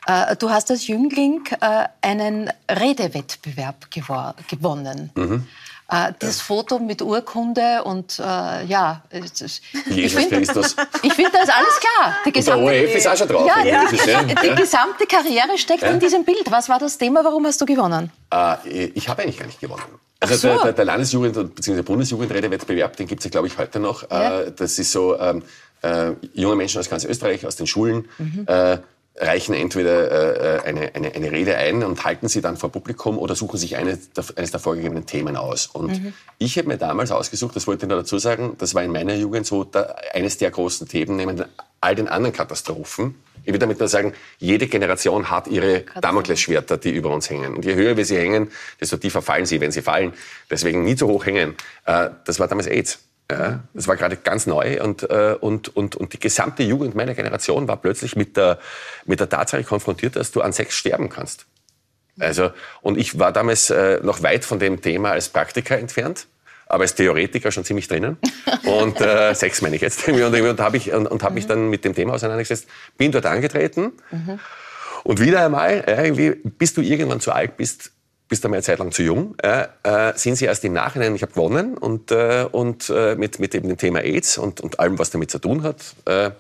Äh, du hast als Jüngling äh, einen Redewettbewerb gewonnen. Mhm. Äh, das ja. Foto mit Urkunde und äh, ja, Jesus ich finde. Ich finde, da ist alles klar. Die gesamte, der ORF ist auch schon drauf. Ja, ja. Die gesamte Karriere steckt in diesem Bild. Was war das Thema? Warum hast du gewonnen? Äh, ich habe eigentlich gar nicht gewonnen. Also so. der, der, der Landesjugend- bzw. Bundesjugendredewettbewerb, den gibt es ja, glaube ich, heute noch. Ja. Äh, das ist so ähm, äh, junge Menschen aus ganz Österreich, aus den Schulen, mhm. Äh, reichen entweder äh, eine, eine, eine Rede ein und halten sie dann vor Publikum oder suchen sich eine, eines der vorgegebenen Themen aus. Und mhm. ich habe mir damals ausgesucht, das wollte ich noch dazu sagen, das war in meiner Jugend so da, eines der großen Themen, neben all den anderen Katastrophen. Ich will damit nur sagen, jede Generation hat ihre Damoklesschwerter, die über uns hängen. Und je höher wir sie hängen, desto tiefer fallen sie, wenn sie fallen. Deswegen nie zu hoch hängen. Äh, das war damals AIDS. Ja, das war gerade ganz neu und, äh, und, und, und die gesamte Jugend meiner Generation war plötzlich mit der, mit der Tatsache konfrontiert, dass du an Sex sterben kannst. Also, und ich war damals äh, noch weit von dem Thema als Praktiker entfernt, aber als Theoretiker schon ziemlich drinnen. Und äh, Sex meine ich jetzt. Und, und habe ich, und, und hab mich dann mit dem Thema auseinandergesetzt, bin dort angetreten. Mhm. Und wieder einmal, irgendwie, bis du irgendwann zu alt bist, bist einmal eine Zeit lang zu jung, äh, äh, sind sie erst im Nachhinein, ich habe gewonnen und, äh, und äh, mit, mit eben dem Thema AIDS und, und allem, was damit zu tun hat. Äh,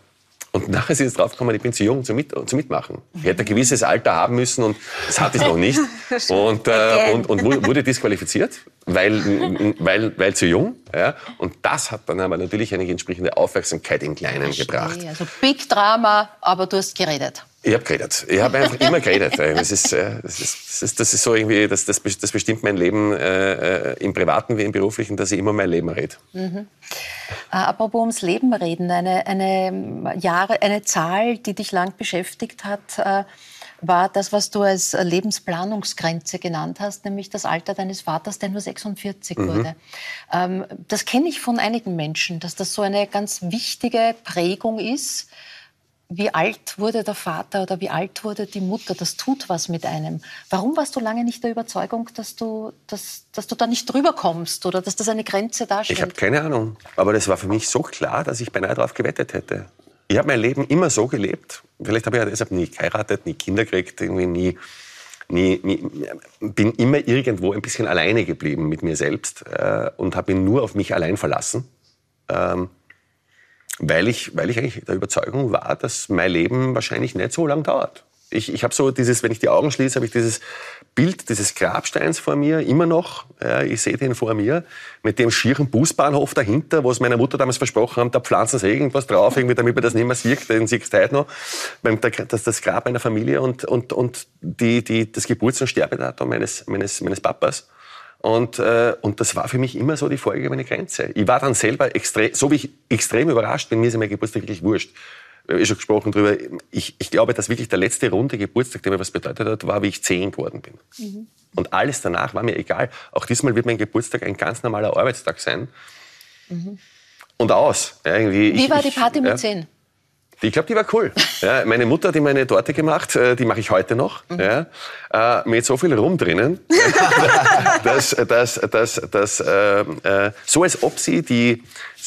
und nachher sind sie draufgekommen, ich bin zu jung zum, Mit zum Mitmachen. Ich hätte ein gewisses Alter haben müssen und das hatte ich noch nicht. Und, äh, und, und wurde disqualifiziert, weil, weil, weil zu jung. Ja. Und das hat dann aber natürlich eine entsprechende Aufmerksamkeit im Kleinen gebracht. Also Big Drama, aber du hast geredet. Ich habe geredet. Ich habe einfach immer geredet. Das ist, das, ist, das, ist, das ist so irgendwie, das, das, das bestimmt mein Leben äh, äh, im Privaten wie im Beruflichen, dass ich immer mein Leben rede. Mhm. Äh, apropos ums Leben reden, eine, eine, Jahre, eine Zahl, die dich lang beschäftigt hat, äh, war das, was du als Lebensplanungsgrenze genannt hast, nämlich das Alter deines Vaters, der nur 46 mhm. wurde. Ähm, das kenne ich von einigen Menschen, dass das so eine ganz wichtige Prägung ist wie alt wurde der Vater oder wie alt wurde die Mutter, das tut was mit einem. Warum warst du lange nicht der Überzeugung, dass du, dass, dass du da nicht drüber kommst oder dass das eine Grenze darstellt? Ich habe keine Ahnung. Aber das war für mich so klar, dass ich beinahe darauf gewettet hätte. Ich habe mein Leben immer so gelebt. Vielleicht habe ich ja deshalb nie geheiratet, nie Kinder gekriegt, irgendwie nie, nie, nie, bin immer irgendwo ein bisschen alleine geblieben mit mir selbst äh, und habe ihn nur auf mich allein verlassen. Ähm, weil ich, weil ich eigentlich der Überzeugung war, dass mein Leben wahrscheinlich nicht so lang dauert. Ich, ich habe so dieses, wenn ich die Augen schließe, habe ich dieses Bild dieses Grabsteins vor mir, immer noch. Ja, ich sehe den vor mir, mit dem schieren Busbahnhof dahinter, wo es meiner Mutter damals versprochen haben, da pflanzen sie irgendwas drauf, irgendwie, damit man das nicht mehr sieht, den siehst du heute noch. Das, das Grab meiner Familie und, und, und die, die, das Geburts- und Sterbedatum meines, meines, meines Papas. Und, äh, und das war für mich immer so die vorgegebene Grenze. Ich war dann selber extrem, so wie ich extrem überrascht bin, mir ist mein Geburtstag wirklich wurscht. Wir haben eh schon gesprochen drüber. Ich, ich glaube, dass wirklich der letzte runde Geburtstag, der mir was bedeutet hat, war, wie ich zehn geworden bin. Mhm. Und alles danach war mir egal. Auch diesmal wird mein Geburtstag ein ganz normaler Arbeitstag sein. Mhm. Und aus. Ja, irgendwie, wie ich, war die Party ich, mit zehn? Ich glaube, die war cool. Ja, meine Mutter hat immer eine Torte gemacht, äh, die mache ich heute noch, mhm. ja, äh, mit so viel Rum drinnen, dass, dass, dass, dass äh, äh, so als ob sie die,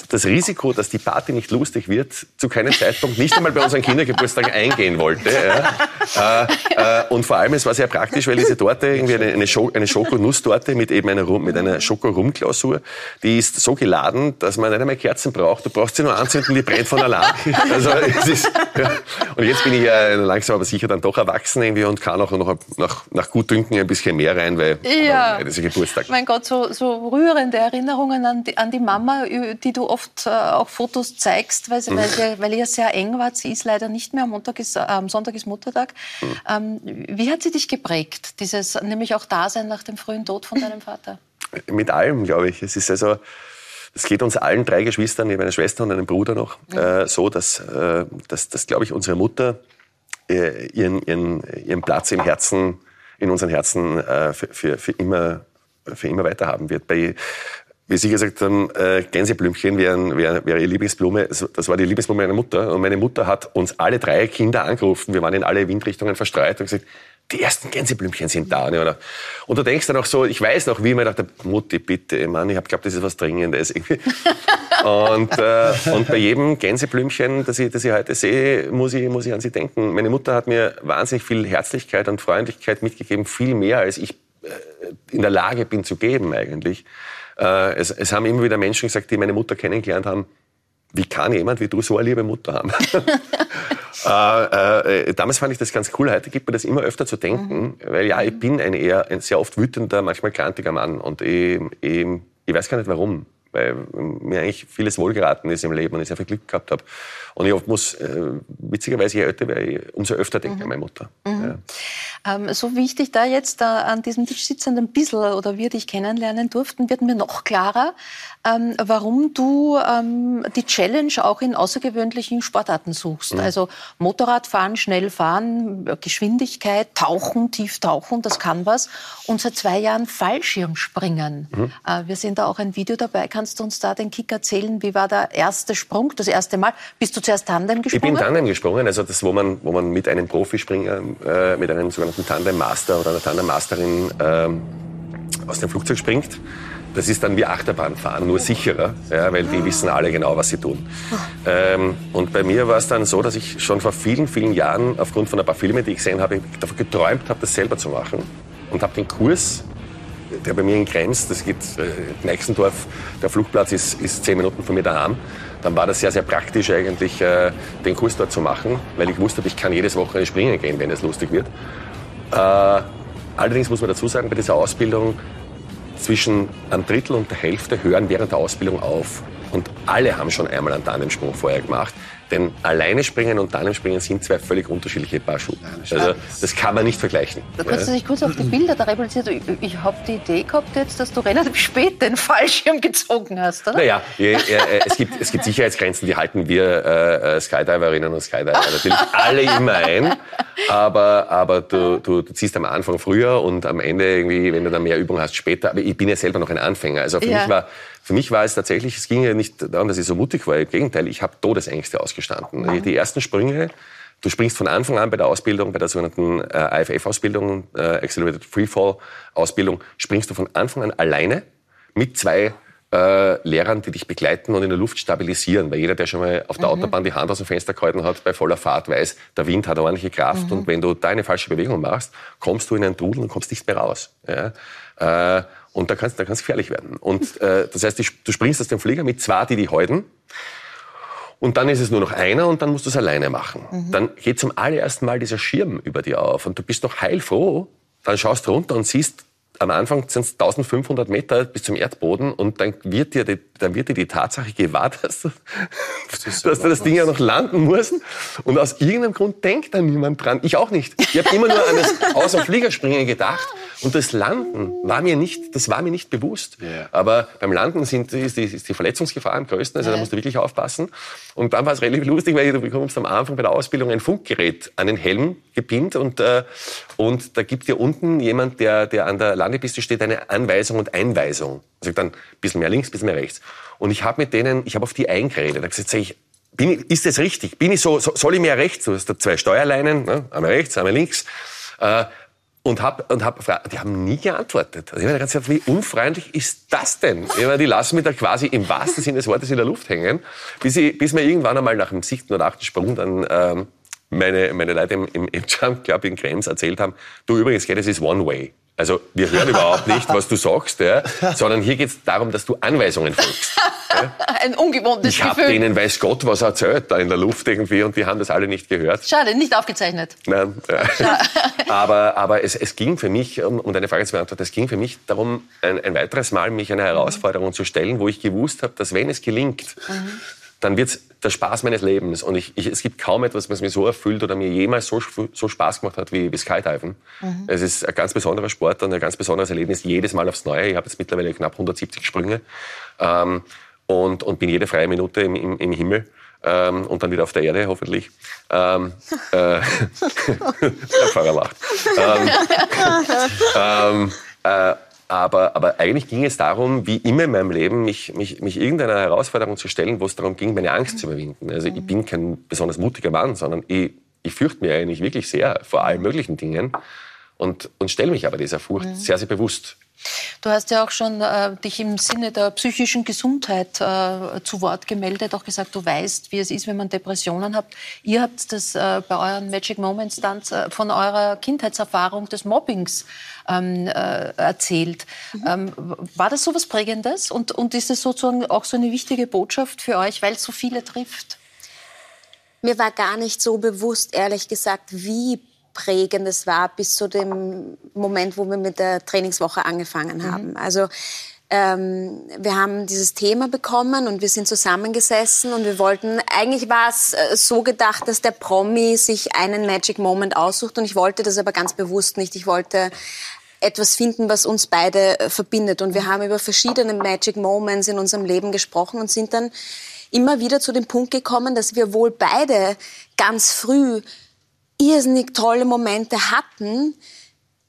das Risiko, dass die Party nicht lustig wird, zu keinem Zeitpunkt nicht einmal bei unseren Kindergeburtstagen eingehen wollte. Ja. Äh, äh, und vor allem, es war sehr praktisch, weil diese Torte, irgendwie eine, eine, Scho eine Schokonusstorte mit eben einer, mit einer Schokorumklausur, die ist so geladen, dass man nicht einmal Kerzen braucht. Du brauchst sie nur anzünden, die brennt von allein. Also, es ist, ja. Und jetzt bin ich ja langsam aber sicher dann doch erwachsen irgendwie und kann auch noch nach, nach Gutdünken ein bisschen mehr rein, weil ja. das ist Geburtstag. Mein Gott, so, so rührende Erinnerungen an die, an die Mama, die du oft äh, auch Fotos zeigst, weil, mhm. weil, weil ihr sehr eng wart. Sie ist leider nicht mehr. Am, Montag ist, äh, am Sonntag ist Muttertag. Mhm. Ähm, wie hat sie dich geprägt, dieses nämlich auch Dasein nach dem frühen Tod von deinem Vater? Mit allem, glaube ich. Es ist also das geht uns allen drei Geschwistern, ich habe eine Schwester und einen Bruder noch, äh, so, dass, äh, dass, dass glaube ich, unsere Mutter äh, ihren, ihren, ihren Platz im Herzen, in unseren Herzen äh, für, für, für, immer, für immer weiterhaben wird. Bei, wie Sie gesagt haben, äh, Gänseblümchen wären, wäre, wäre Ihre Lieblingsblume. Das war die Lieblingsblume meiner Mutter. Und meine Mutter hat uns alle drei Kinder angerufen. Wir waren in alle Windrichtungen verstreut und gesagt, die ersten Gänseblümchen sind da. Und du denkst dann auch so, ich weiß noch, wie ich mir dachte, Mutti, bitte, Mann, ich habe geglaubt, das ist was Dringendes. und, äh, und bei jedem Gänseblümchen, das ich, das ich heute sehe, muss ich, muss ich an sie denken. Meine Mutter hat mir wahnsinnig viel Herzlichkeit und Freundlichkeit mitgegeben, viel mehr, als ich äh, in der Lage bin zu geben eigentlich. Äh, es, es haben immer wieder Menschen gesagt, die meine Mutter kennengelernt haben, wie kann jemand wie du so eine liebe Mutter haben? äh, äh, damals fand ich das ganz cool. Heute gibt mir das immer öfter zu denken, mhm. weil ja, ich bin ein eher ein sehr oft wütender, manchmal krantiger Mann und ich, ich, ich weiß gar nicht warum weil mir eigentlich vieles wohlgeraten ist im Leben und ich sehr viel Glück gehabt habe. Und ich oft muss, äh, witzigerweise, je älter werde, umso öfter denke mhm. an meine Mutter. Mhm. Ja. Ähm, so wie ich dich da jetzt da an diesem Tisch sitzend ein bisschen oder wir dich kennenlernen durften, wird mir noch klarer, ähm, warum du ähm, die Challenge auch in außergewöhnlichen Sportarten suchst. Mhm. Also Motorradfahren, schnell fahren, Geschwindigkeit, Tauchen, tief tauchen, das kann was. Und seit zwei Jahren Fallschirmspringen. Mhm. Äh, wir sehen da auch ein Video dabei. Kannst du uns da den Kick erzählen? Wie war der erste Sprung, das erste Mal? Bist du zuerst Tandem gesprungen? Ich bin Tandem gesprungen, also das, wo man, wo man mit einem Profispringer, äh, mit einem sogenannten Tandem-Master oder einer Tandem-Masterin äh, aus dem Flugzeug springt. Das ist dann wie Achterbahnfahren, nur sicherer, ja, weil die wissen alle genau, was sie tun. Ähm, und bei mir war es dann so, dass ich schon vor vielen, vielen Jahren aufgrund von ein paar Filmen, die ich gesehen habe, davon geträumt habe, das selber zu machen. Und habe den Kurs, der bei mir in Grenz, das geht äh, Neixendorf, der Flugplatz ist, ist zehn Minuten von mir daheim, dann war das sehr, sehr praktisch eigentlich, äh, den Kurs dort zu machen, weil ich wusste, ich kann jedes Wochenende springen gehen, wenn es lustig wird. Äh, allerdings muss man dazu sagen, bei dieser Ausbildung zwischen einem Drittel und der Hälfte hören während der Ausbildung auf. Und alle haben schon einmal einen Tandemsprung vorher gemacht. Denn alleine springen und Tandemspringen sind zwei völlig unterschiedliche Paar Schuhe. Also das kann man nicht vergleichen. Da kannst du dich kurz auf die Bilder da replizieren. Ich, ich habe die Idee gehabt jetzt, dass du relativ spät den Fallschirm gezogen hast, oder? Naja, äh, es, gibt, es gibt Sicherheitsgrenzen, die halten wir äh, Skydiverinnen und Skydiver natürlich alle immer ein. Aber, aber du, du, du ziehst am Anfang früher und am Ende irgendwie, wenn du dann mehr Übung hast, später. Aber ich bin ja selber noch ein Anfänger. Also für ja. mich war für mich war es tatsächlich, es ging ja nicht darum, dass ich so mutig war. Im Gegenteil, ich habe Todesängste ausgestanden. Mhm. Die ersten Sprünge, du springst von Anfang an bei der Ausbildung, bei der sogenannten äh, IFF-Ausbildung, äh, Accelerated Freefall-Ausbildung, springst du von Anfang an alleine mit zwei äh, Lehrern, die dich begleiten und in der Luft stabilisieren. Weil jeder, der schon mal auf der mhm. Autobahn die Hand aus dem Fenster gehalten hat, bei voller Fahrt weiß, der Wind hat ordentliche Kraft mhm. und wenn du da eine falsche Bewegung machst, kommst du in einen Trudel und kommst nicht mehr raus. Ja? Und da kann es da kann's gefährlich werden. Und äh, das heißt, du springst aus dem Flieger mit zwei, die die halten. Und dann ist es nur noch einer und dann musst du es alleine machen. Mhm. Dann geht zum allerersten Mal dieser Schirm über dir auf und du bist noch heilfroh. Dann schaust du runter und siehst am Anfang sind es 1500 Meter bis zum Erdboden und dann wird dir die, dann wird dir die Tatsache gewahr, dass du das, dass du das Ding ja noch landen musst. Und aus irgendeinem Grund denkt da niemand dran. Ich auch nicht. Ich habe immer nur an das Aus- und Fliegerspringen gedacht. Und das Landen war mir nicht, das war mir nicht bewusst. Yeah. Aber beim Landen sind, ist, die, ist die Verletzungsgefahr am größten. Also da musst du wirklich aufpassen. Und dann war es relativ lustig, weil du bekommst am Anfang bei der Ausbildung ein Funkgerät an den Helm gepinnt und, äh, und da gibt dir unten jemand, der, der an der Landepiste steht, eine Anweisung und Einweisung. Also dann ein bisschen mehr links, ein bisschen mehr rechts. Und ich habe mit denen, ich habe auf die eingeredet. Da gesagt, sag ich, bin ich, ist das richtig? Bin ich so, so soll ich mehr rechts? Du hast da zwei Steuerleinen, ne? einmal rechts, einmal links. Äh, und hab, und hab die haben nie geantwortet. Also ich habe gesagt, wie unfreundlich ist das denn? Meine, die lassen mich da quasi im wahrsten Sinne des Wortes in der Luft hängen, bis, ich, bis mir irgendwann einmal nach dem siebten oder achten Sprung dann ähm, meine, meine Leute im, im, im Jump Club in Krems erzählt haben, du übrigens, geht, das ist One Way. Also wir hören überhaupt nicht, was du sagst, ja, sondern hier geht es darum, dass du Anweisungen folgst. Ja. Ein ungewohntes ich Gefühl. Ich habe denen, weiß Gott, was erzählt da in der Luft irgendwie und die haben das alle nicht gehört. Schade, nicht aufgezeichnet. Nein. Ja. aber aber es, es ging für mich, um, um deine Frage zu beantworten, es ging für mich darum, ein, ein weiteres Mal mich einer Herausforderung zu stellen, wo ich gewusst habe, dass wenn es gelingt, mhm dann wird es der Spaß meines Lebens. Und ich, ich, es gibt kaum etwas, was mir so erfüllt oder mir jemals so, so Spaß gemacht hat wie, wie Skydiven. Mhm. Es ist ein ganz besonderer Sport und ein ganz besonderes Erlebnis jedes Mal aufs Neue. Ich habe jetzt mittlerweile knapp 170 Sprünge. Ähm, und, und bin jede freie Minute im, im, im Himmel ähm, und dann wieder auf der Erde hoffentlich. Ähm, äh, der Pfarrer lacht. Ähm, ähm, äh, aber, aber eigentlich ging es darum, wie immer in meinem Leben, mich, mich, mich irgendeiner Herausforderung zu stellen, wo es darum ging, meine Angst zu überwinden. Also ich bin kein besonders mutiger Mann, sondern ich, ich fürchte mich eigentlich wirklich sehr vor allen möglichen Dingen und, und stelle mich aber dieser Furcht mhm. sehr, sehr bewusst. Du hast ja auch schon äh, dich im Sinne der psychischen Gesundheit äh, zu Wort gemeldet, auch gesagt, du weißt, wie es ist, wenn man Depressionen hat. Ihr habt das äh, bei euren Magic Moments dann äh, von eurer Kindheitserfahrung des Mobbings ähm, äh, erzählt. Mhm. Ähm, war das so was Prägendes und, und ist es sozusagen auch so eine wichtige Botschaft für euch, weil es so viele trifft? Mir war gar nicht so bewusst, ehrlich gesagt, wie prägend es war bis zu dem Moment, wo wir mit der Trainingswoche angefangen mhm. haben. Also ähm, wir haben dieses Thema bekommen und wir sind zusammengesessen und wir wollten, eigentlich war es äh, so gedacht, dass der Promi sich einen Magic Moment aussucht und ich wollte das aber ganz bewusst nicht. Ich wollte etwas finden, was uns beide äh, verbindet und wir haben über verschiedene Magic Moments in unserem Leben gesprochen und sind dann immer wieder zu dem Punkt gekommen, dass wir wohl beide ganz früh irrsinnig tolle Momente hatten,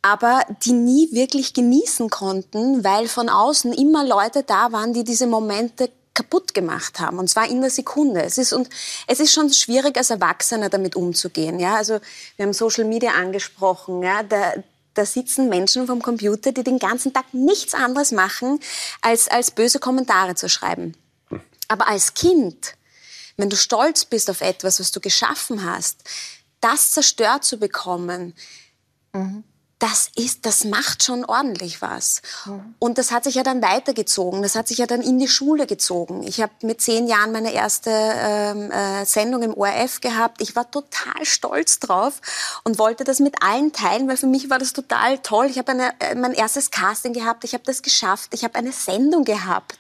aber die nie wirklich genießen konnten, weil von außen immer Leute da waren, die diese Momente kaputt gemacht haben und zwar in der Sekunde. Es ist und es ist schon schwierig als Erwachsener damit umzugehen. Ja, also wir haben Social Media angesprochen. Ja, da, da sitzen Menschen vom Computer, die den ganzen Tag nichts anderes machen, als als böse Kommentare zu schreiben. Aber als Kind, wenn du stolz bist auf etwas, was du geschaffen hast, das zerstört zu bekommen, mhm. das ist, das macht schon ordentlich was. Mhm. Und das hat sich ja dann weitergezogen. Das hat sich ja dann in die Schule gezogen. Ich habe mit zehn Jahren meine erste ähm, äh, Sendung im ORF gehabt. Ich war total stolz drauf und wollte das mit allen teilen, weil für mich war das total toll. Ich habe äh, mein erstes Casting gehabt. Ich habe das geschafft. Ich habe eine Sendung gehabt.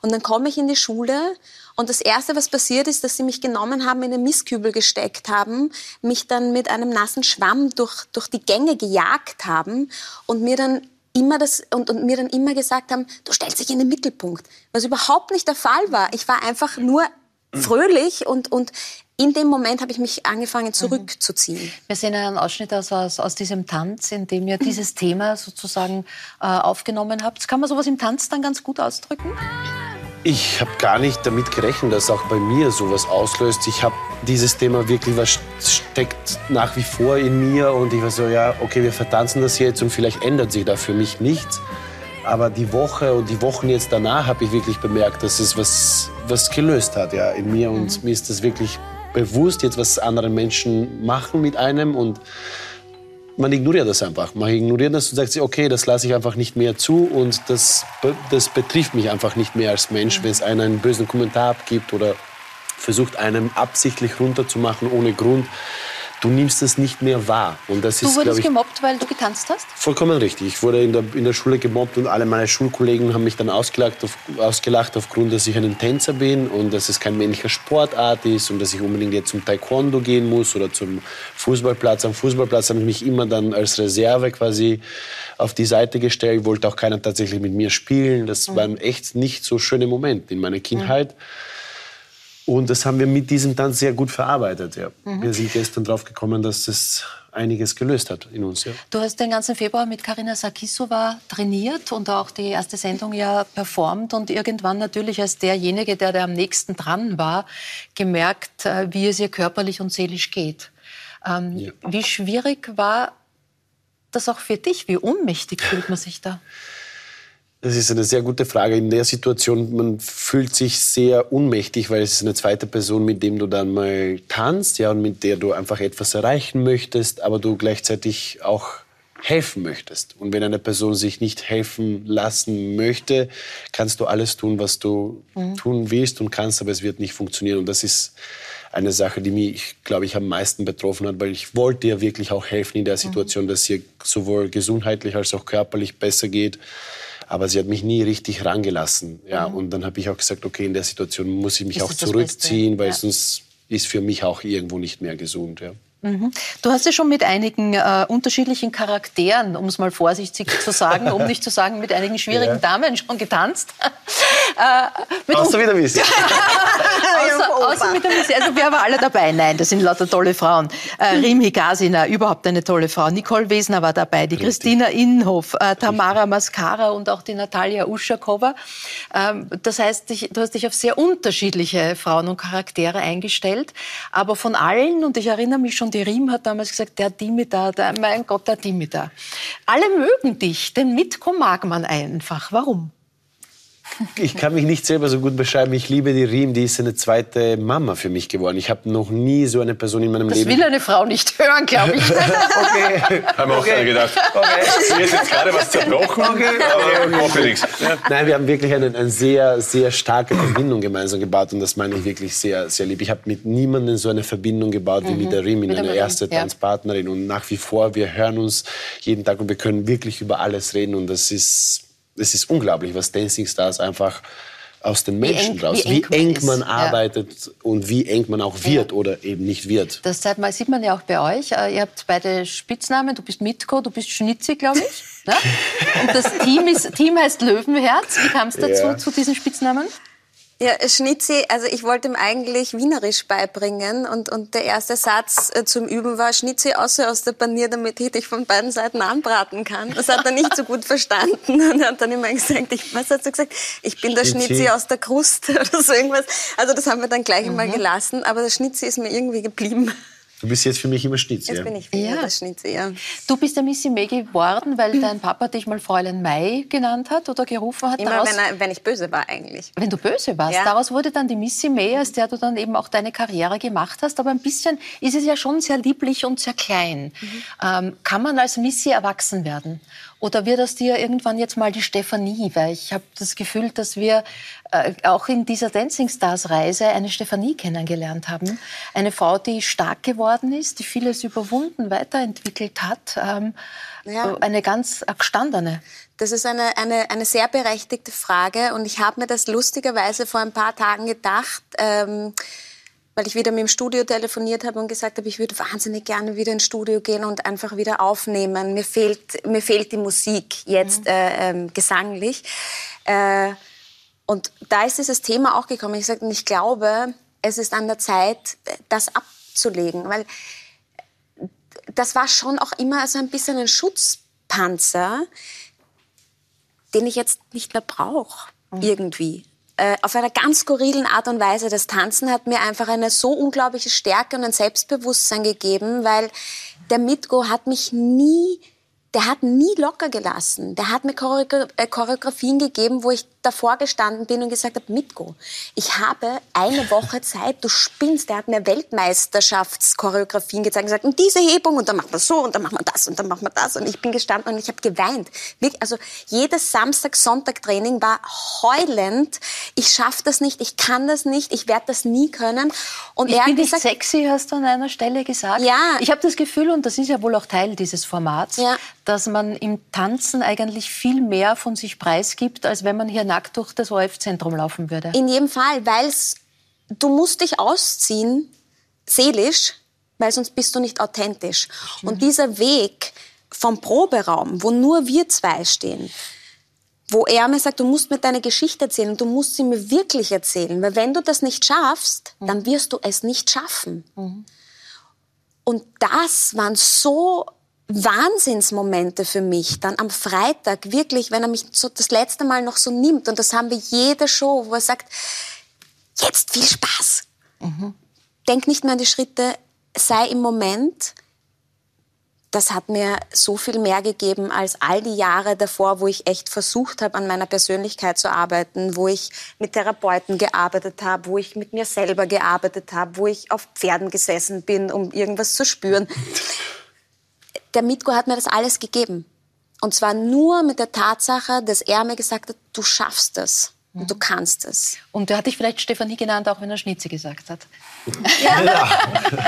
Und dann komme ich in die Schule und das Erste, was passiert ist, dass sie mich genommen haben, in den Mistkübel gesteckt haben, mich dann mit einem nassen Schwamm durch, durch die Gänge gejagt haben und mir dann immer das und, und mir dann immer gesagt haben, du stellst dich in den Mittelpunkt, was überhaupt nicht der Fall war. Ich war einfach nur fröhlich und, und in dem Moment habe ich mich angefangen mhm. zurückzuziehen. Wir sehen einen Ausschnitt aus, aus, aus diesem Tanz, in dem ihr dieses Thema sozusagen äh, aufgenommen habt. Kann man sowas im Tanz dann ganz gut ausdrücken? Ich habe gar nicht damit gerechnet, dass auch bei mir sowas auslöst. Ich habe dieses Thema wirklich, was steckt nach wie vor in mir und ich war so, ja, okay, wir vertanzen das jetzt und vielleicht ändert sich da für mich nichts. Aber die Woche und die Wochen jetzt danach habe ich wirklich bemerkt, dass es was, was gelöst hat ja, in mir und mhm. mir ist das wirklich bewusst, jetzt was andere Menschen machen mit einem und man ignoriert das einfach. Man ignoriert das und sagt sich, okay, das lasse ich einfach nicht mehr zu und das, das betrifft mich einfach nicht mehr als Mensch, wenn es einen einen bösen Kommentar abgibt oder versucht, einem absichtlich runterzumachen ohne Grund du nimmst es nicht mehr wahr. Und das du ist, wurdest ich, gemobbt, weil du getanzt hast? Vollkommen richtig. Ich wurde in der, in der Schule gemobbt und alle meine Schulkollegen haben mich dann ausgelacht, auf, ausgelacht aufgrund, dass ich ein Tänzer bin und dass es kein männlicher Sportart ist und dass ich unbedingt jetzt zum Taekwondo gehen muss oder zum Fußballplatz. Am Fußballplatz habe ich mich immer dann als Reserve quasi auf die Seite gestellt, wollte auch keiner tatsächlich mit mir spielen. Das mhm. waren echt nicht so schöne Momente in meiner Kindheit. Mhm. Und das haben wir mit diesem Tanz sehr gut verarbeitet. Ja. Mhm. Wir sind gestern drauf gekommen, dass das einiges gelöst hat in uns. Ja. Du hast den ganzen Februar mit Karina Sarkisova trainiert und auch die erste Sendung ja performt und irgendwann natürlich als derjenige, der, der am nächsten dran war, gemerkt, äh, wie es ihr körperlich und seelisch geht. Ähm, ja. Wie schwierig war das auch für dich? Wie ohnmächtig fühlt man sich da? Das ist eine sehr gute Frage. In der Situation, man fühlt sich sehr unmächtig, weil es ist eine zweite Person, mit dem du dann mal tanzt, ja, und mit der du einfach etwas erreichen möchtest, aber du gleichzeitig auch helfen möchtest. Und wenn eine Person sich nicht helfen lassen möchte, kannst du alles tun, was du mhm. tun willst und kannst, aber es wird nicht funktionieren. Und das ist eine Sache, die mich, glaube ich, am meisten betroffen hat, weil ich wollte ihr wirklich auch helfen in der mhm. Situation, dass ihr sowohl gesundheitlich als auch körperlich besser geht. Aber sie hat mich nie richtig rangelassen. Ja, mhm. Und dann habe ich auch gesagt, okay, in der Situation muss ich mich ist auch zurückziehen, weil ja. sonst ist für mich auch irgendwo nicht mehr gesund. Ja. Mhm. Du hast ja schon mit einigen äh, unterschiedlichen Charakteren, um es mal vorsichtig zu sagen, um nicht zu sagen mit einigen schwierigen ja. Damen schon getanzt. äh, außer mit der Missy. außer, außer mit der Missy. Also wir waren alle dabei. Nein, das sind lauter tolle Frauen. Äh, Rim Higasina, überhaupt eine tolle Frau. Nicole Wesner war dabei, die Richtig. Christina Innenhof, äh, Tamara Mascara und auch die Natalia Uschakova. Ähm, das heißt, dich, du hast dich auf sehr unterschiedliche Frauen und Charaktere eingestellt. Aber von allen, und ich erinnere mich schon die Riem hat damals gesagt, der Dimitar, der, mein Gott, der Dimitar. Alle mögen dich, den Mitko mag man einfach. Warum? Ich kann mich nicht selber so gut beschreiben. Ich liebe die Riem, die ist eine zweite Mama für mich geworden. Ich habe noch nie so eine Person in meinem das Leben. Das will eine Frau nicht hören, glaube ich. okay. Haben wir auch okay. gedacht. Okay. Mir ist jetzt gerade was zerbrochen, okay. aber okay. nichts. Nein, wir haben wirklich eine, eine sehr, sehr starke Verbindung gemeinsam gebaut und das meine ich wirklich sehr, sehr lieb. Ich habe mit niemandem so eine Verbindung gebaut wie mhm. mit der Riem, mit meiner erste ja. Tanzpartnerin und nach wie vor, wir hören uns jeden Tag und wir können wirklich über alles reden und das ist es ist unglaublich, was Dancing Stars einfach aus den Menschen wie eng, raus, wie eng, wie man, man arbeitet ja. und wie eng man auch wird ja. oder eben nicht wird. Das sieht man ja auch bei euch. Äh, ihr habt beide Spitznamen. Du bist Mitko, du bist Schnitzi, glaube ich. Ne? Und das Team, ist, Team heißt Löwenherz. Wie kam es dazu, ja. zu diesen Spitznamen? Ja, Schnitzi, also ich wollte ihm eigentlich Wienerisch beibringen und, und der erste Satz äh, zum Üben war Schnitzi außer aus der Panier, damit ich dich von beiden Seiten anbraten kann. Das hat er nicht so gut verstanden und er hat dann immer gesagt, ich, was hat er gesagt? Ich bin der Schnitzi, aus der Krust oder so irgendwas. Also das haben wir dann gleich mhm. einmal gelassen, aber der Schnitzi ist mir irgendwie geblieben. Du bist jetzt für mich immer Schnitzel. Jetzt bin ich wieder ja. der Schnitzel, ja. Du bist der Missy May geworden, weil dein Papa dich mal Fräulein Mai genannt hat oder gerufen hat. Immer, daraus, wenn, er, wenn, ich böse war eigentlich. Wenn du böse warst. Ja. Daraus wurde dann die Missy May, aus der du dann eben auch deine Karriere gemacht hast. Aber ein bisschen ist es ja schon sehr lieblich und sehr klein. Mhm. Ähm, kann man als Missy erwachsen werden? Oder wird aus dir irgendwann jetzt mal die Stefanie? Weil ich habe das Gefühl, dass wir äh, auch in dieser Dancing Stars Reise eine Stefanie kennengelernt haben. Eine Frau, die stark geworden ist, die vieles überwunden, weiterentwickelt hat. Ähm, ja. Eine ganz gestandene. Das ist eine, eine, eine sehr berechtigte Frage und ich habe mir das lustigerweise vor ein paar Tagen gedacht. Ähm, weil ich wieder mit dem Studio telefoniert habe und gesagt habe, ich würde wahnsinnig gerne wieder ins Studio gehen und einfach wieder aufnehmen. Mir fehlt, mir fehlt die Musik jetzt mhm. äh, äh, gesanglich. Äh, und da ist dieses Thema auch gekommen. Ich sagte, ich glaube, es ist an der Zeit, das abzulegen, weil das war schon auch immer so ein bisschen ein Schutzpanzer, den ich jetzt nicht mehr brauche, mhm. irgendwie äh, auf einer ganz skurrilen Art und Weise. Das Tanzen hat mir einfach eine so unglaubliche Stärke und ein Selbstbewusstsein gegeben, weil der Mitgo hat mich nie der hat nie locker gelassen. Der hat mir äh, Choreografien gegeben, wo ich davor gestanden bin und gesagt habe, Mitgo, ich habe eine Woche Zeit, du spinnst. Der hat mir Weltmeisterschaftschoreografien gezeigt und gesagt, und diese Hebung und dann machen wir so und dann machen wir das und dann machen wir das. Und ich bin gestanden und ich habe geweint. Also jedes Samstag-Sonntag-Training war heulend. Ich schaffe das nicht, ich kann das nicht, ich werde das nie können. Und ich er bin nicht sexy, hast du an einer Stelle gesagt. Ja. Ich habe das Gefühl, und das ist ja wohl auch Teil dieses Formats, ja. dass man im Tanzen eigentlich viel mehr von sich preisgibt, als wenn man hier nackt durch das ORF-Zentrum laufen würde. In jedem Fall, weil du musst dich ausziehen, seelisch, weil sonst bist du nicht authentisch. Mhm. Und dieser Weg vom Proberaum, wo nur wir zwei stehen, wo er mir sagt, du musst mir deine Geschichte erzählen, du musst sie mir wirklich erzählen, weil wenn du das nicht schaffst, mhm. dann wirst du es nicht schaffen. Mhm. Und das waren so Wahnsinnsmomente für mich, dann am Freitag wirklich, wenn er mich so das letzte Mal noch so nimmt und das haben wir jede Show, wo er sagt, jetzt viel Spaß. Mhm. Denk nicht mehr an die Schritte, sei im Moment. Das hat mir so viel mehr gegeben als all die Jahre davor, wo ich echt versucht habe, an meiner Persönlichkeit zu arbeiten, wo ich mit Therapeuten gearbeitet habe, wo ich mit mir selber gearbeitet habe, wo ich auf Pferden gesessen bin, um irgendwas zu spüren. Der Mitko hat mir das alles gegeben. Und zwar nur mit der Tatsache, dass er mir gesagt hat, du schaffst das. Und du kannst es. Und der hat dich vielleicht Stefanie genannt, auch wenn er Schnitze gesagt hat. Ja,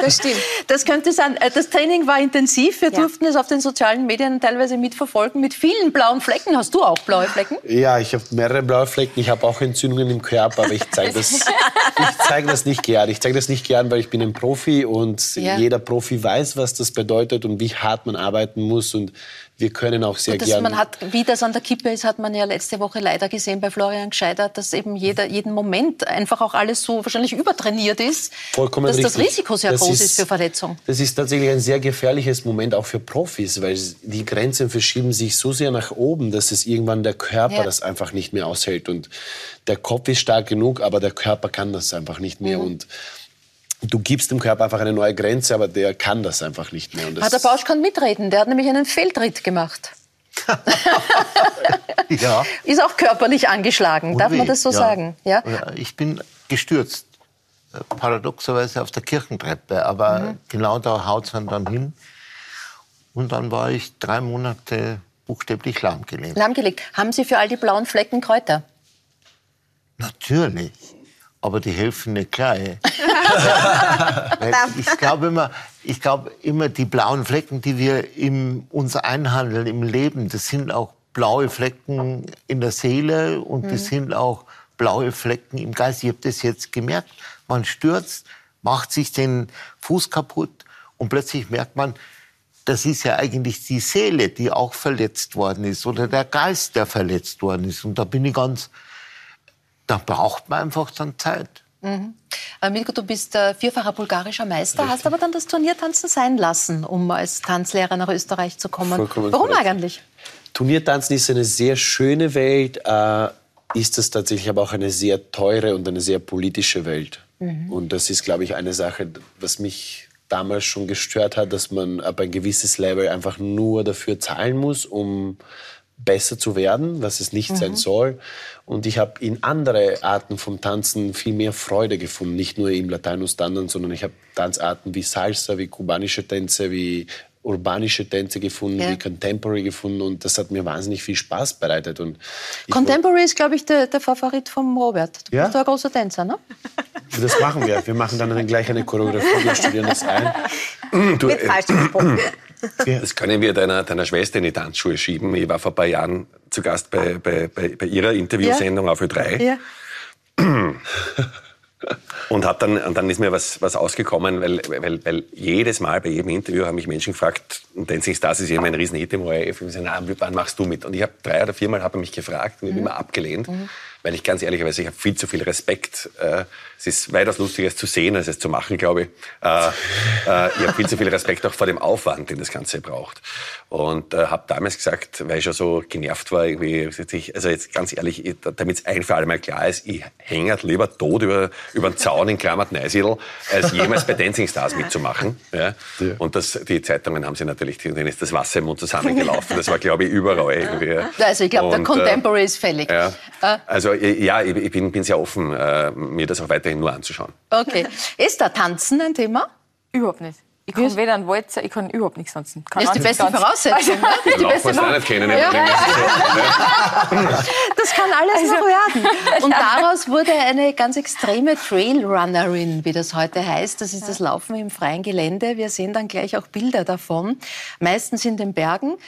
das stimmt. Das könnte sein. Äh, das Training war intensiv. Wir Ja. durften es auf den sozialen Medien teilweise mitverfolgen mit vielen blauen Flecken. Hast du auch blaue Flecken? Ja, ich habe mehrere blaue Flecken. Ich habe auch Entzündungen im Körper, aber ich zeige das, ich zeig das nicht gern. Ich zeige das nicht gern, weil ich bin ein Profi und Ja. jeder Profi weiß, was das bedeutet und wie hart man arbeiten muss. Und wir können auch sehr Und das, gern. man hat, wie das an der Kippe ist, hat man ja letzte Woche leider gesehen bei Florian Gscheider, dass eben jeder, jeden Moment einfach auch alles so wahrscheinlich übertrainiert ist, Vollkommen dass das richtig. Risiko sehr Das groß ist, ist- für Verletzung. Das ist tatsächlich ein sehr gefährliches Moment auch für Profis, weil die Grenzen verschieben sich so sehr nach oben, dass es irgendwann der Körper Ja. das einfach nicht mehr aushält. Und der Kopf ist stark genug, aber der Körper kann das einfach nicht mehr. Mhm. Und du gibst dem Körper einfach eine neue Grenze, aber der kann das einfach nicht mehr. Und das der Bausch kann mitreden. Der hat nämlich einen Fehltritt gemacht. Ja. Ist auch körperlich angeschlagen. Darf man Und das so Ja. sagen? Ja? Ich bin gestürzt. Paradoxerweise auf der Kirchentreppe. Aber Mhm. genau da haut es dann hin. Und dann war ich drei Monate buchstäblich lahmgelegt. Lahmgelegt. Haben Sie für all die blauen Flecken Kräuter? Natürlich. Aber die helfen nicht gleich. Ich glaube immer, ich glaube immer, die blauen Flecken, die wir im, uns einhandeln im Leben, das sind auch blaue Flecken in der Seele und das sind auch blaue Flecken im Geist. Ich habe das jetzt gemerkt. Man stürzt, macht sich den Fuß kaputt und plötzlich merkt man, das ist ja eigentlich die Seele, die auch verletzt worden ist oder der Geist, der verletzt worden ist. Und da bin ich ganz, da braucht man einfach dann Zeit. Äh, Milko, du bist äh, vierfacher bulgarischer Meister, hast aber dann das Turniertanzen sein lassen, um als Tanzlehrer nach Österreich zu kommen. Vollkommen Warum korrekt. eigentlich? Turniertanzen ist eine sehr schöne Welt, äh, ist es tatsächlich aber auch eine sehr teure und eine sehr politische Welt. Und das ist, glaube ich, eine Sache, was mich damals schon gestört hat, dass man ab ein gewisses Level einfach nur dafür zahlen muss, um besser zu werden, was es nicht sein soll. Und ich habe in andere Arten vom Tanzen viel mehr Freude gefunden, nicht nur im Latino-Standard, sondern ich habe Tanzarten wie Salsa, wie kubanische Tänze, wie urbanische Tänze gefunden, Ja. wie Contemporary gefunden und das hat mir wahnsinnig viel Spaß bereitet. Und Contemporary ist, glaube ich, der, der Favorit vom Robert. Du Ja? bist ein großer Tänzer, ne? das machen wir. Wir machen dann gleich eine Choreografie, wir studieren das ein. Du, äh. Das können wir deiner, deiner Schwester in die Tanzschuhe schieben. Ich war vor ein paar Jahren zu Gast bei, bei, bei, bei ihrer Interviewsendung auf Ö3. Ja. Und, hab dann, und dann ist mir was, was ausgekommen, weil, weil, weil jedes Mal bei jedem Interview haben mich Menschen gefragt, und Dancing Stars ist eben ein Riesenhit im ORF, und sie sagen, wann machst du mit? Und ich habe drei oder viermal hat er mich gefragt und ich habe immer abgelehnt, weil ich ganz ehrlicherweise, ich habe viel zu viel Respekt. Äh, es ist weitaus lustiger, es zu sehen, als es zu machen, glaube ich. Äh, äh, ich habe viel zu viel Respekt auch vor dem Aufwand, den das Ganze braucht. Und äh, habe damals gesagt, weil ich schon so genervt war, irgendwie, also jetzt ganz ehrlich, damit es ein für alle Mal klar ist, ich hänge halt lieber tot über, über den Zaun in Klammert Neusiedl, als jemals bei Dancing Stars mitzumachen. Ja? Und das, die Zeitungen haben sie natürlich, denen ist das Wasser im Mund zusammengelaufen. Das war, glaube ich, überall irgendwie. Also ich glaube, der äh, Contemporary ist fällig. Ja. Äh, Also äh, ja, ich, bin, bin sehr offen, äh, mir das auch weiterhin nur anzuschauen. okay. Ist da Tanzen ein Thema? Überhaupt nicht. Ich kann weder einen Walzer, ich kann überhaupt nichts tanzen. Kann Das ist die beste ganz- Voraussetzung. ne? Also, die beste nicht kennen. Das kann alles noch werden. Und daraus wurde eine ganz extreme Trailrunnerin, wie das heute heißt. Das ist das Laufen im freien Gelände. Wir sehen dann gleich auch Bilder davon. Meistens in den Bergen.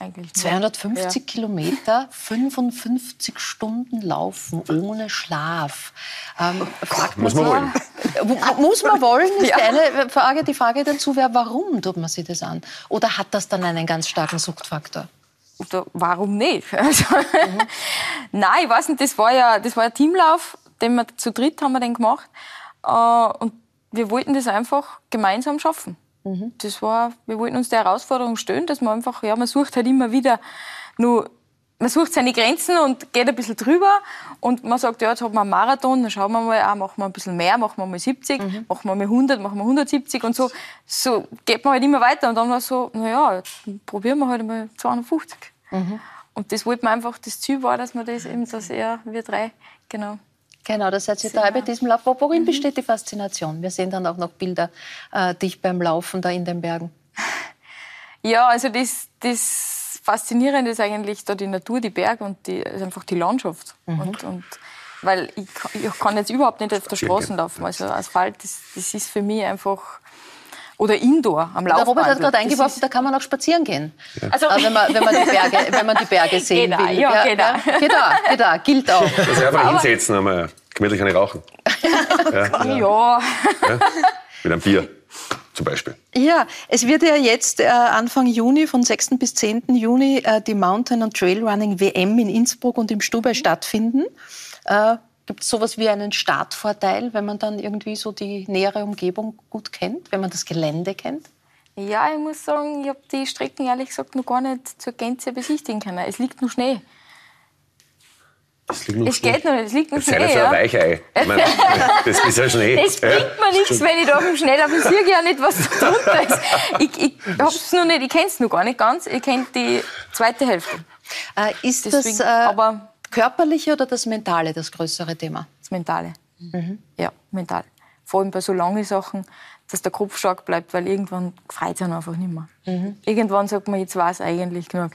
Äh, Eigentlich nicht. 250 Kilometer, 55 Stunden laufen ohne Schlaf. Ähm, fragt Muss man sich- wollen. Mu- Muss man wollen, ist Ja. die eine Frage. Die Frage dazu wäre, warum tut man sich das an? Oder hat das dann einen ganz starken Suchtfaktor? Oder warum nicht? Also, Nein, ich weiß nicht, das war ja, das war ein Teamlauf, den wir zu dritt haben wir den gemacht. Äh, und wir wollten das einfach gemeinsam schaffen. Das war, wir wollten uns der Herausforderung stellen, dass man einfach, ja, man sucht halt immer wieder nur, man sucht seine Grenzen und geht ein bisschen drüber und man sagt, ja, jetzt haben wir einen Marathon, dann schauen wir mal, ah, machen wir ein bisschen mehr, machen wir mal 70, machen wir mal 100, machen wir 170 und so, so geht man halt immer weiter und dann war es so, naja, jetzt probieren wir halt mal 250. Und das wollten wir einfach, das Ziel war, dass wir das eben, dass er, wir drei, genau. Genau, das seid ihr drei bei diesem Lauf. Wo- Worin besteht die Faszination? Wir sehen dann auch noch Bilder äh, dich beim Laufen da in den Bergen. Ja, also das, das Faszinierende ist eigentlich da die Natur, die Berge und die, also einfach die Landschaft. Mhm. Und, und, weil ich, ich, kann jetzt überhaupt nicht auf der Straße laufen. Also Asphalt, das, das ist für mich einfach oder Indoor am Laufband. Der Robert hat gerade eingeworfen, da kann man auch spazieren gehen. Ja. Also, wenn, man, wenn, man die Berge, wenn man die Berge sehen geht will. Ja, ja, geht da. Geht da, geht da, gilt auch. Also einfach Aber hinsetzen, einmal gemütlich eine rauchen. ja. ja. Mit einem Bier zum Beispiel. Ja, es wird ja jetzt äh, Anfang Juni, von 6. bis 10. Juni, äh, die Mountain- und Trailrunning WM in Innsbruck und im Stubei stattfinden. Äh, Gibt es sowas wie einen Startvorteil, wenn man dann irgendwie so die nähere Umgebung gut kennt, wenn man das Gelände kennt? Ja, ich muss sagen, ich habe die Strecken ehrlich gesagt noch gar nicht zur Gänze besichtigen können. Es liegt nur Schnee. Es, liegt noch es geht noch nicht, es liegt noch Schnee. Das ist ja. ein Weichei. meine, das ist ja Schnee. Das bringt mir nichts, wenn ich da auf dem Schnee laufe. Ich sehe ja nicht, was da drunter ist. Ich, ich, hab's noch nicht, ich kenne es noch gar nicht ganz. Ich kenne die zweite Hälfte. Äh, ist Deswegen, das, äh, aber körperliche oder das Mentale das größere Thema? Das Mentale. Mhm. Ja, mental. Vor allem bei so langen Sachen, dass der Kopf stark bleibt, weil irgendwann freut es einfach nicht mehr. Mhm. Irgendwann sagt man, jetzt war es eigentlich genug.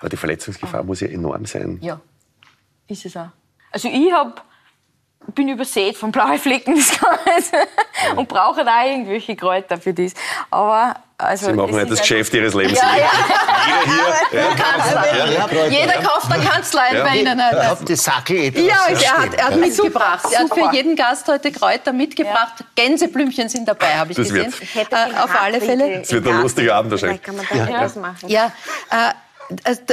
Aber die Verletzungsgefahr muss ja enorm sein. Ja, ist es auch. Also ich hab, bin übersät von blauen Flecken und brauche da irgendwelche Kräuter für das. Aber also, Sie machen halt das Geschäft Ihres Lebens. Ja, ja. Jeder hier. Ja. Ja. Jeder kauft eine Kanzlei ja. bei Ihnen. Ich habe die Sackel etwas. Ja, er hat, er hat mitgebracht. Super. Er hat für jeden Gast heute Kräuter mitgebracht. Ja. Gänseblümchen sind dabei, habe ich das gesehen. Wird. Äh, auf alle Fälle. Es wird ein lustiger Abend wahrscheinlich. Kann man da ja. etwas machen. Ja, äh,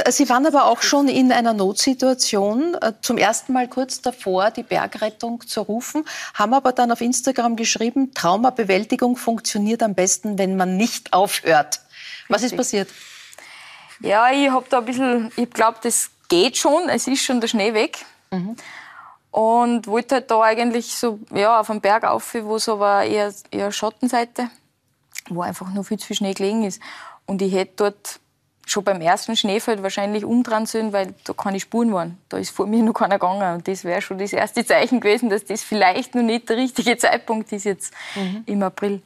Sie waren aber auch schon in einer Notsituation, äh, zum ersten Mal kurz davor, die Bergrettung zu rufen, haben aber dann auf Instagram geschrieben, Traumabewältigung funktioniert am besten, wenn man nicht aufhört. Was ist passiert? Ja, ich habe da ein bisschen, ich glaube, das geht schon, es ist schon der Schnee weg. Mhm. Und wollte halt da eigentlich so, ja, auf einem Berg auf, wo es aber eher, eher Schattenseite, wo einfach nur viel zu viel Schnee gelegen ist. Und ich hätte dort schon beim ersten Schneefeld wahrscheinlich umdrehen sollen, weil da keine Spuren waren. Da ist vor mir noch keiner gegangen. Und das wäre schon das erste Zeichen gewesen, dass das vielleicht noch nicht der richtige Zeitpunkt ist jetzt mhm. im April.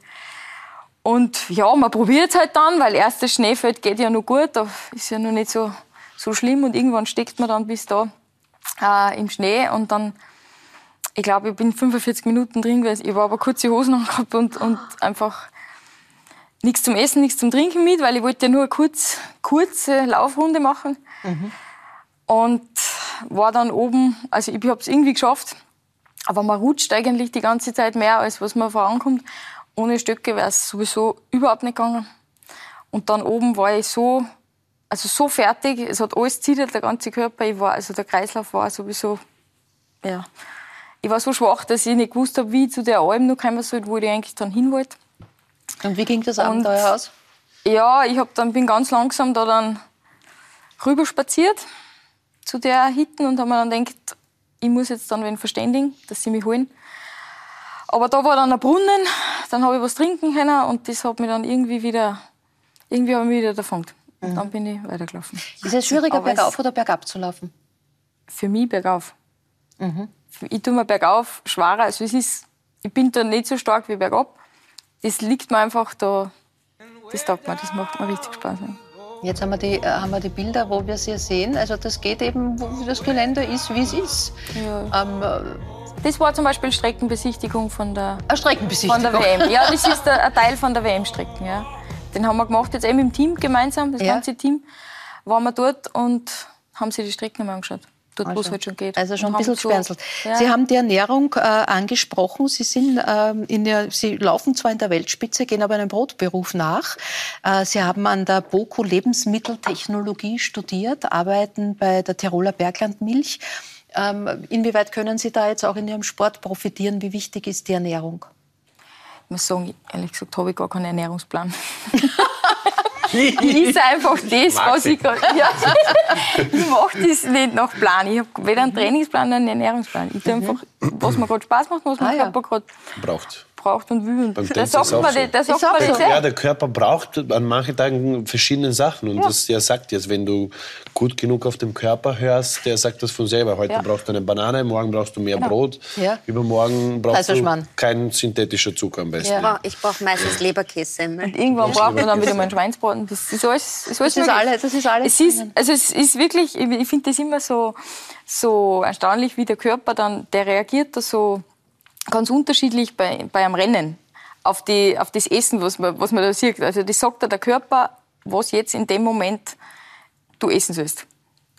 Und ja, man probiert es halt dann, weil erstes Schneefeld geht ja noch gut, da ist ja noch nicht so, so schlimm und irgendwann steckt man dann bis da äh, im Schnee und dann, ich glaube, ich bin 45 Minuten drin gewesen. Ich war aber kurze Hosen angehabt und, und einfach nichts zum Essen, nichts zum Trinken mit, weil ich wollte ja nur eine kurz, kurze Laufrunde machen. Mhm. Und war dann oben, also ich habe es irgendwie geschafft, aber man rutscht eigentlich die ganze Zeit mehr, als was man vorankommt. Ohne Stöcke wäre es sowieso überhaupt nicht gegangen. Und dann oben war ich so, also so fertig, es hat alles zittert, der ganze Körper, ich war, also der Kreislauf war sowieso, ja. Ich war so schwach, dass ich nicht gewusst habe, wie ich zu der Alm noch kommen soll, wo ich eigentlich dann hin wollte. Und wie ging das Abenteuer aus? Ja, ich hab dann, bin ganz langsam da dann rüber spaziert zu der Hitten und habe mir dann gedacht, ich muss jetzt dann wen verständigen, dass sie mich holen. Aber da war dann ein Brunnen, dann habe ich was trinken können und das hat mich dann irgendwie wieder, irgendwie habe ich mich wieder. Und mhm. dann bin ich weitergelaufen. Ist es schwieriger, Aber bergauf oder bergab zu laufen? Für mich bergauf. Mhm. Ich tue mir bergauf schwerer. Also es ist, ich bin da nicht so stark wie bergab das liegt mir einfach da, das taugt mir, das macht mir richtig Spaß. Jetzt haben wir, die, äh, haben wir die Bilder, wo wir sie sehen. Also das geht eben, wo das Gelände ist, wie es ist. Ja. Ähm, äh, das war zum Beispiel Streckenbesichtigung von der, Eine Streckenbesichtigung. Von der WM. Ja, das ist ein Teil von der WM-Strecken. Ja. Den haben wir gemacht, jetzt eben im Team gemeinsam, das ja. ganze Team. Waren wir dort und haben sich die Strecken mal angeschaut dort, also, wo es halt schon geht. Also schon ein bisschen gesperrselt. So, ja. Sie haben die Ernährung äh, angesprochen. Sie, sind, ähm, in der, Sie laufen zwar in der Weltspitze, gehen aber einem Brotberuf nach. Äh, Sie haben an der BOKU Lebensmitteltechnologie studiert, arbeiten bei der Tiroler Berglandmilch. Ähm, inwieweit können Sie da jetzt auch in Ihrem Sport profitieren? Wie wichtig ist die Ernährung? Ich muss sagen, ehrlich gesagt, habe ich gar keinen Ernährungsplan. ist einfach das, was ich gerade. Ja, ich mache das nicht nach Plan. Ich habe weder einen Trainingsplan noch einen Ernährungsplan. Ich tue einfach, was mir gerade Spaß macht, was mein ah, Körper ja. gerade braucht. Braucht und will. Beim Da Tanzen sagt ist auch man, so. sagt Ist man so. das Ja, ja. der Körper braucht an manchen Tagen verschiedene Sachen. Und das, der sagt jetzt, wenn du gut genug auf dem Körper hörst, der sagt das von selber. Heute Ja. brauchst du eine Banane, morgen brauchst du mehr Brot, Ja. übermorgen brauchst du Kaiserschmarrn. kein synthetischer Zucker am besten. Ich brauche ich brauch meistens Leberkässemmel. Und irgendwann braucht man dann wieder mal einen Schweinsbraten. Das ist alles, ist alles Das ist alles- das ist alles Es ist, also es ist wirklich, ich ich finde das immer so, so erstaunlich, wie der Körper dann, der reagiert da so ganz unterschiedlich bei, bei einem Rennen auf, die, auf das Essen, was man, was man da sieht. Also das sagt dir der Körper, was jetzt in dem Moment du essen sollst.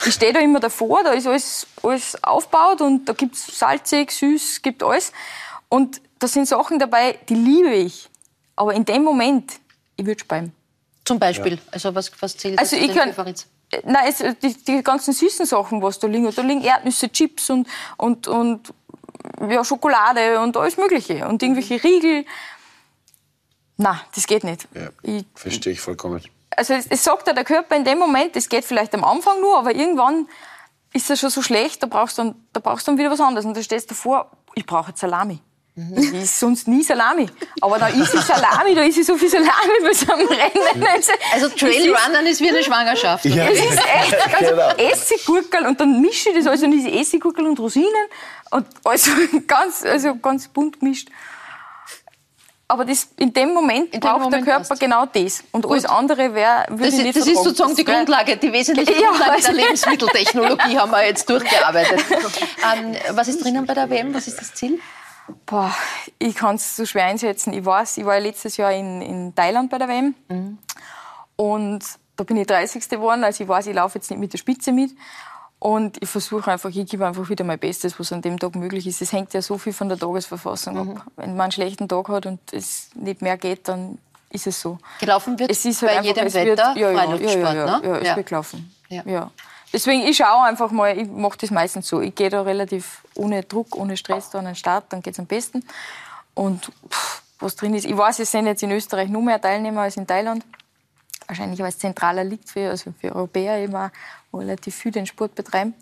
Ich stehe da immer davor, da ist alles, alles aufgebaut und da gibt's salzig, süß, gibt alles. Und da sind Sachen dabei, die liebe ich. Aber in dem Moment, ich würde speimen. Zum Beispiel. Also was, was zählt Also ich kann, Favoriten? Äh, nein, es, die, die ganzen süßen Sachen, was da liegen, da liegen Erdnüsse, Chips und, und, und ja, Schokolade und alles Mögliche und irgendwelche Riegel. Na, das geht nicht. Ja, Ich, verstehe ich vollkommen. also es, es sagt ja der Körper in dem Moment, es geht vielleicht am Anfang nur, aber irgendwann ist es schon so schlecht, da brauchst du dann, da brauchst du dann wieder was anderes. Und da stehst du davor, ich brauche jetzt Salami. Ich is sonst nie Salami. Aber da ist es Salami, da ist es so viel Salami bei so einem Rennen. Also, Also es ist- Trailrunnern ist wie eine Schwangerschaft. Ja. es ist echt ganz Genau. Essiggurkel und dann mische ich das alles in diese Essiggurkel und Rosinen und also ganz, also ganz bunt gemischt. Aber das, in dem Moment dem braucht Moment der Körper passt. genau das. Und alles andere wär, würde Das, ich nicht das ist sozusagen die Grundlage, die wesentliche Ja, Grundlage der also- Lebensmitteltechnologie haben wir jetzt durchgearbeitet. ähm, was ist drinnen bei der WM? Was ist das Ziel? Boah, ich kann es so schwer einschätzen. Ich weiß, ich war ja letztes Jahr in, in Thailand bei der WM. Und da bin ich 30. geworden. Also ich weiß, ich laufe jetzt nicht mit der Spitze mit. Und ich versuche einfach, ich gebe einfach wieder mein Bestes, was an dem Tag möglich ist. Es hängt ja so viel von der Tagesverfassung ab. Wenn man einen schlechten Tag hat und es nicht mehr geht, dann ist es so. Gelaufen wird Es ist halt bei einfach, jedem Wetter wird, ja, ja, ja, ja, ne? ja, es Ja. wird gelaufen. Ja. Ja. Deswegen, ich schaue einfach mal, ich mache das meistens so. Ich gehe da relativ ohne Druck, ohne Stress da an den Start, dann geht es am besten. Und pff, was drin ist, ich weiß, es sind jetzt in Österreich nur mehr Teilnehmer als in Thailand. Wahrscheinlich, weil es zentraler liegt für, also für Europäer wo relativ viel den Sport betreiben.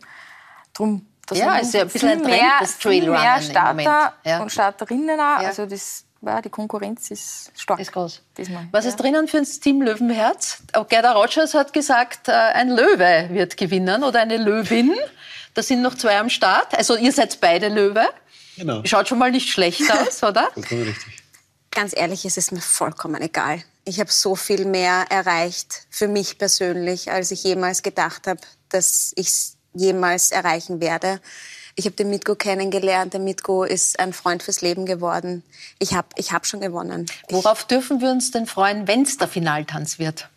Drum, da Ja, ist ja ein bisschen viel ein Trend, mehr, das viel Trailrunnen mehr Starter. Ja. und Starterinnen auch. Ja. Also das, ja, die Konkurrenz ist stark. Ist groß. Diesmal. Was ja. ist drinnen für ein Team Löwenherz? Auch Gerda Rogers hat gesagt, äh, ein Löwe wird gewinnen oder eine Löwin. Da sind noch zwei am Start. Also ihr seid beide Löwe. Genau. Schaut schon mal nicht schlecht aus, oder? Vollkommen richtig. Ganz ehrlich, es ist mir vollkommen egal. Ich habe so viel mehr erreicht für mich persönlich, als ich jemals gedacht habe, dass ich es jemals erreichen werde. Ich habe den Mitko kennengelernt. Der Mitko ist ein Freund fürs Leben geworden. Ich habe ich hab schon gewonnen. Worauf dürfen wir uns denn freuen, wenn es der Finaltanz wird?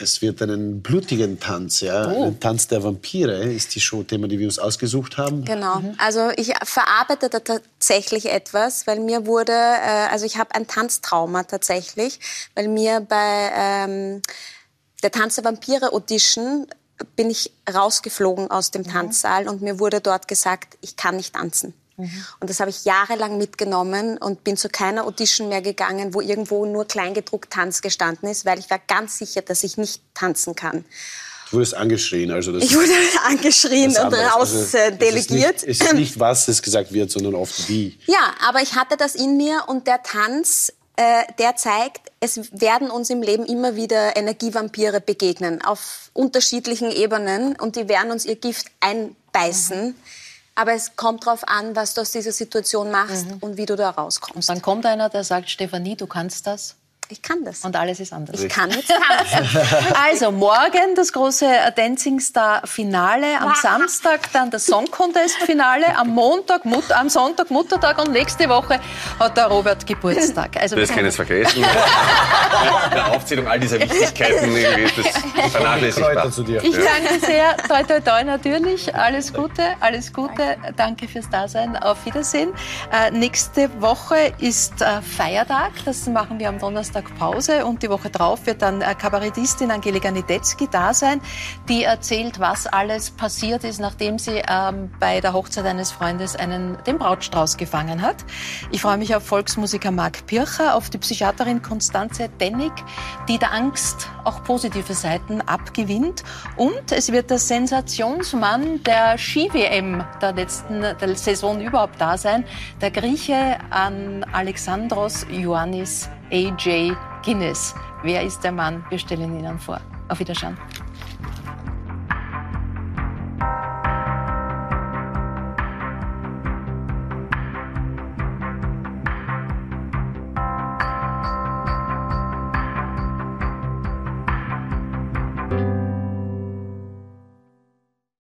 Es wird einen blutigen Tanz, ja. Ein Tanz der Vampire ist die Showthema, die wir uns ausgesucht haben. Genau. Also ich verarbeite da tatsächlich etwas, weil mir wurde, äh, also ich habe ein Tanztrauma tatsächlich, weil mir bei ähm, der Tanz der Vampire Audition bin ich rausgeflogen aus dem Tanzsaal und mir wurde dort gesagt, ich kann nicht tanzen. Und das habe ich jahrelang mitgenommen und bin zu keiner Audition mehr gegangen, wo irgendwo nur kleingedruckt Tanz gestanden ist, weil ich war ganz sicher, dass ich nicht tanzen kann. Du wurdest angeschrien, also das Ich wurde angeschrien und andere. Also, rausdelegiert. Es ist, nicht, es ist nicht, was es gesagt wird, sondern oft wie. Ja, aber ich hatte das in mir und der Tanz, äh, der zeigt, es werden uns im Leben immer wieder Energievampire begegnen, auf unterschiedlichen Ebenen und die werden uns ihr Gift einbeißen. Aber es kommt darauf an, was du aus dieser Situation machst und wie du da rauskommst. Dann kommt einer, der sagt, Stefanie, du kannst das. Ich kann das. Und alles ist anders. ich kann jetzt tanzen. Also morgen das große Dancing Star Finale, am Samstag dann das Song Contest Finale, am Montag, Mut am Sonntag Muttertag und nächste Woche hat der Robert Geburtstag. Also Das kann ich jetzt vergessen. Der Aufzählung all dieser Wichtigkeiten irgendwie ist das vernachlässigbar. Ich danke sehr, toi toi toi natürlich, alles Gute, alles Gute, danke fürs Dasein, auf Wiedersehen. Äh, nächste Woche ist äh, Feiertag, das machen wir am Donnerstag Donnerstag Pause und die Woche drauf wird dann Kabarettistin Angelika Nidetzki da sein, die erzählt, was alles passiert ist, nachdem sie ähm, bei der Hochzeit eines Freundes einen, den Brautstrauß gefangen hat. Ich freue mich auf Volksmusiker Marc Pircher, auf die Psychiaterin Konstanze Dennig, die der Angst auch positive Seiten abgewinnt. Und es wird der Sensationsmann der Ski-WM der letzten der Saison überhaupt da sein, der Grieche an Alexandros Ioannis AJ Guinness. Wer ist der Mann? Wir stellen ihn Ihnen vor. Auf Wiedersehen.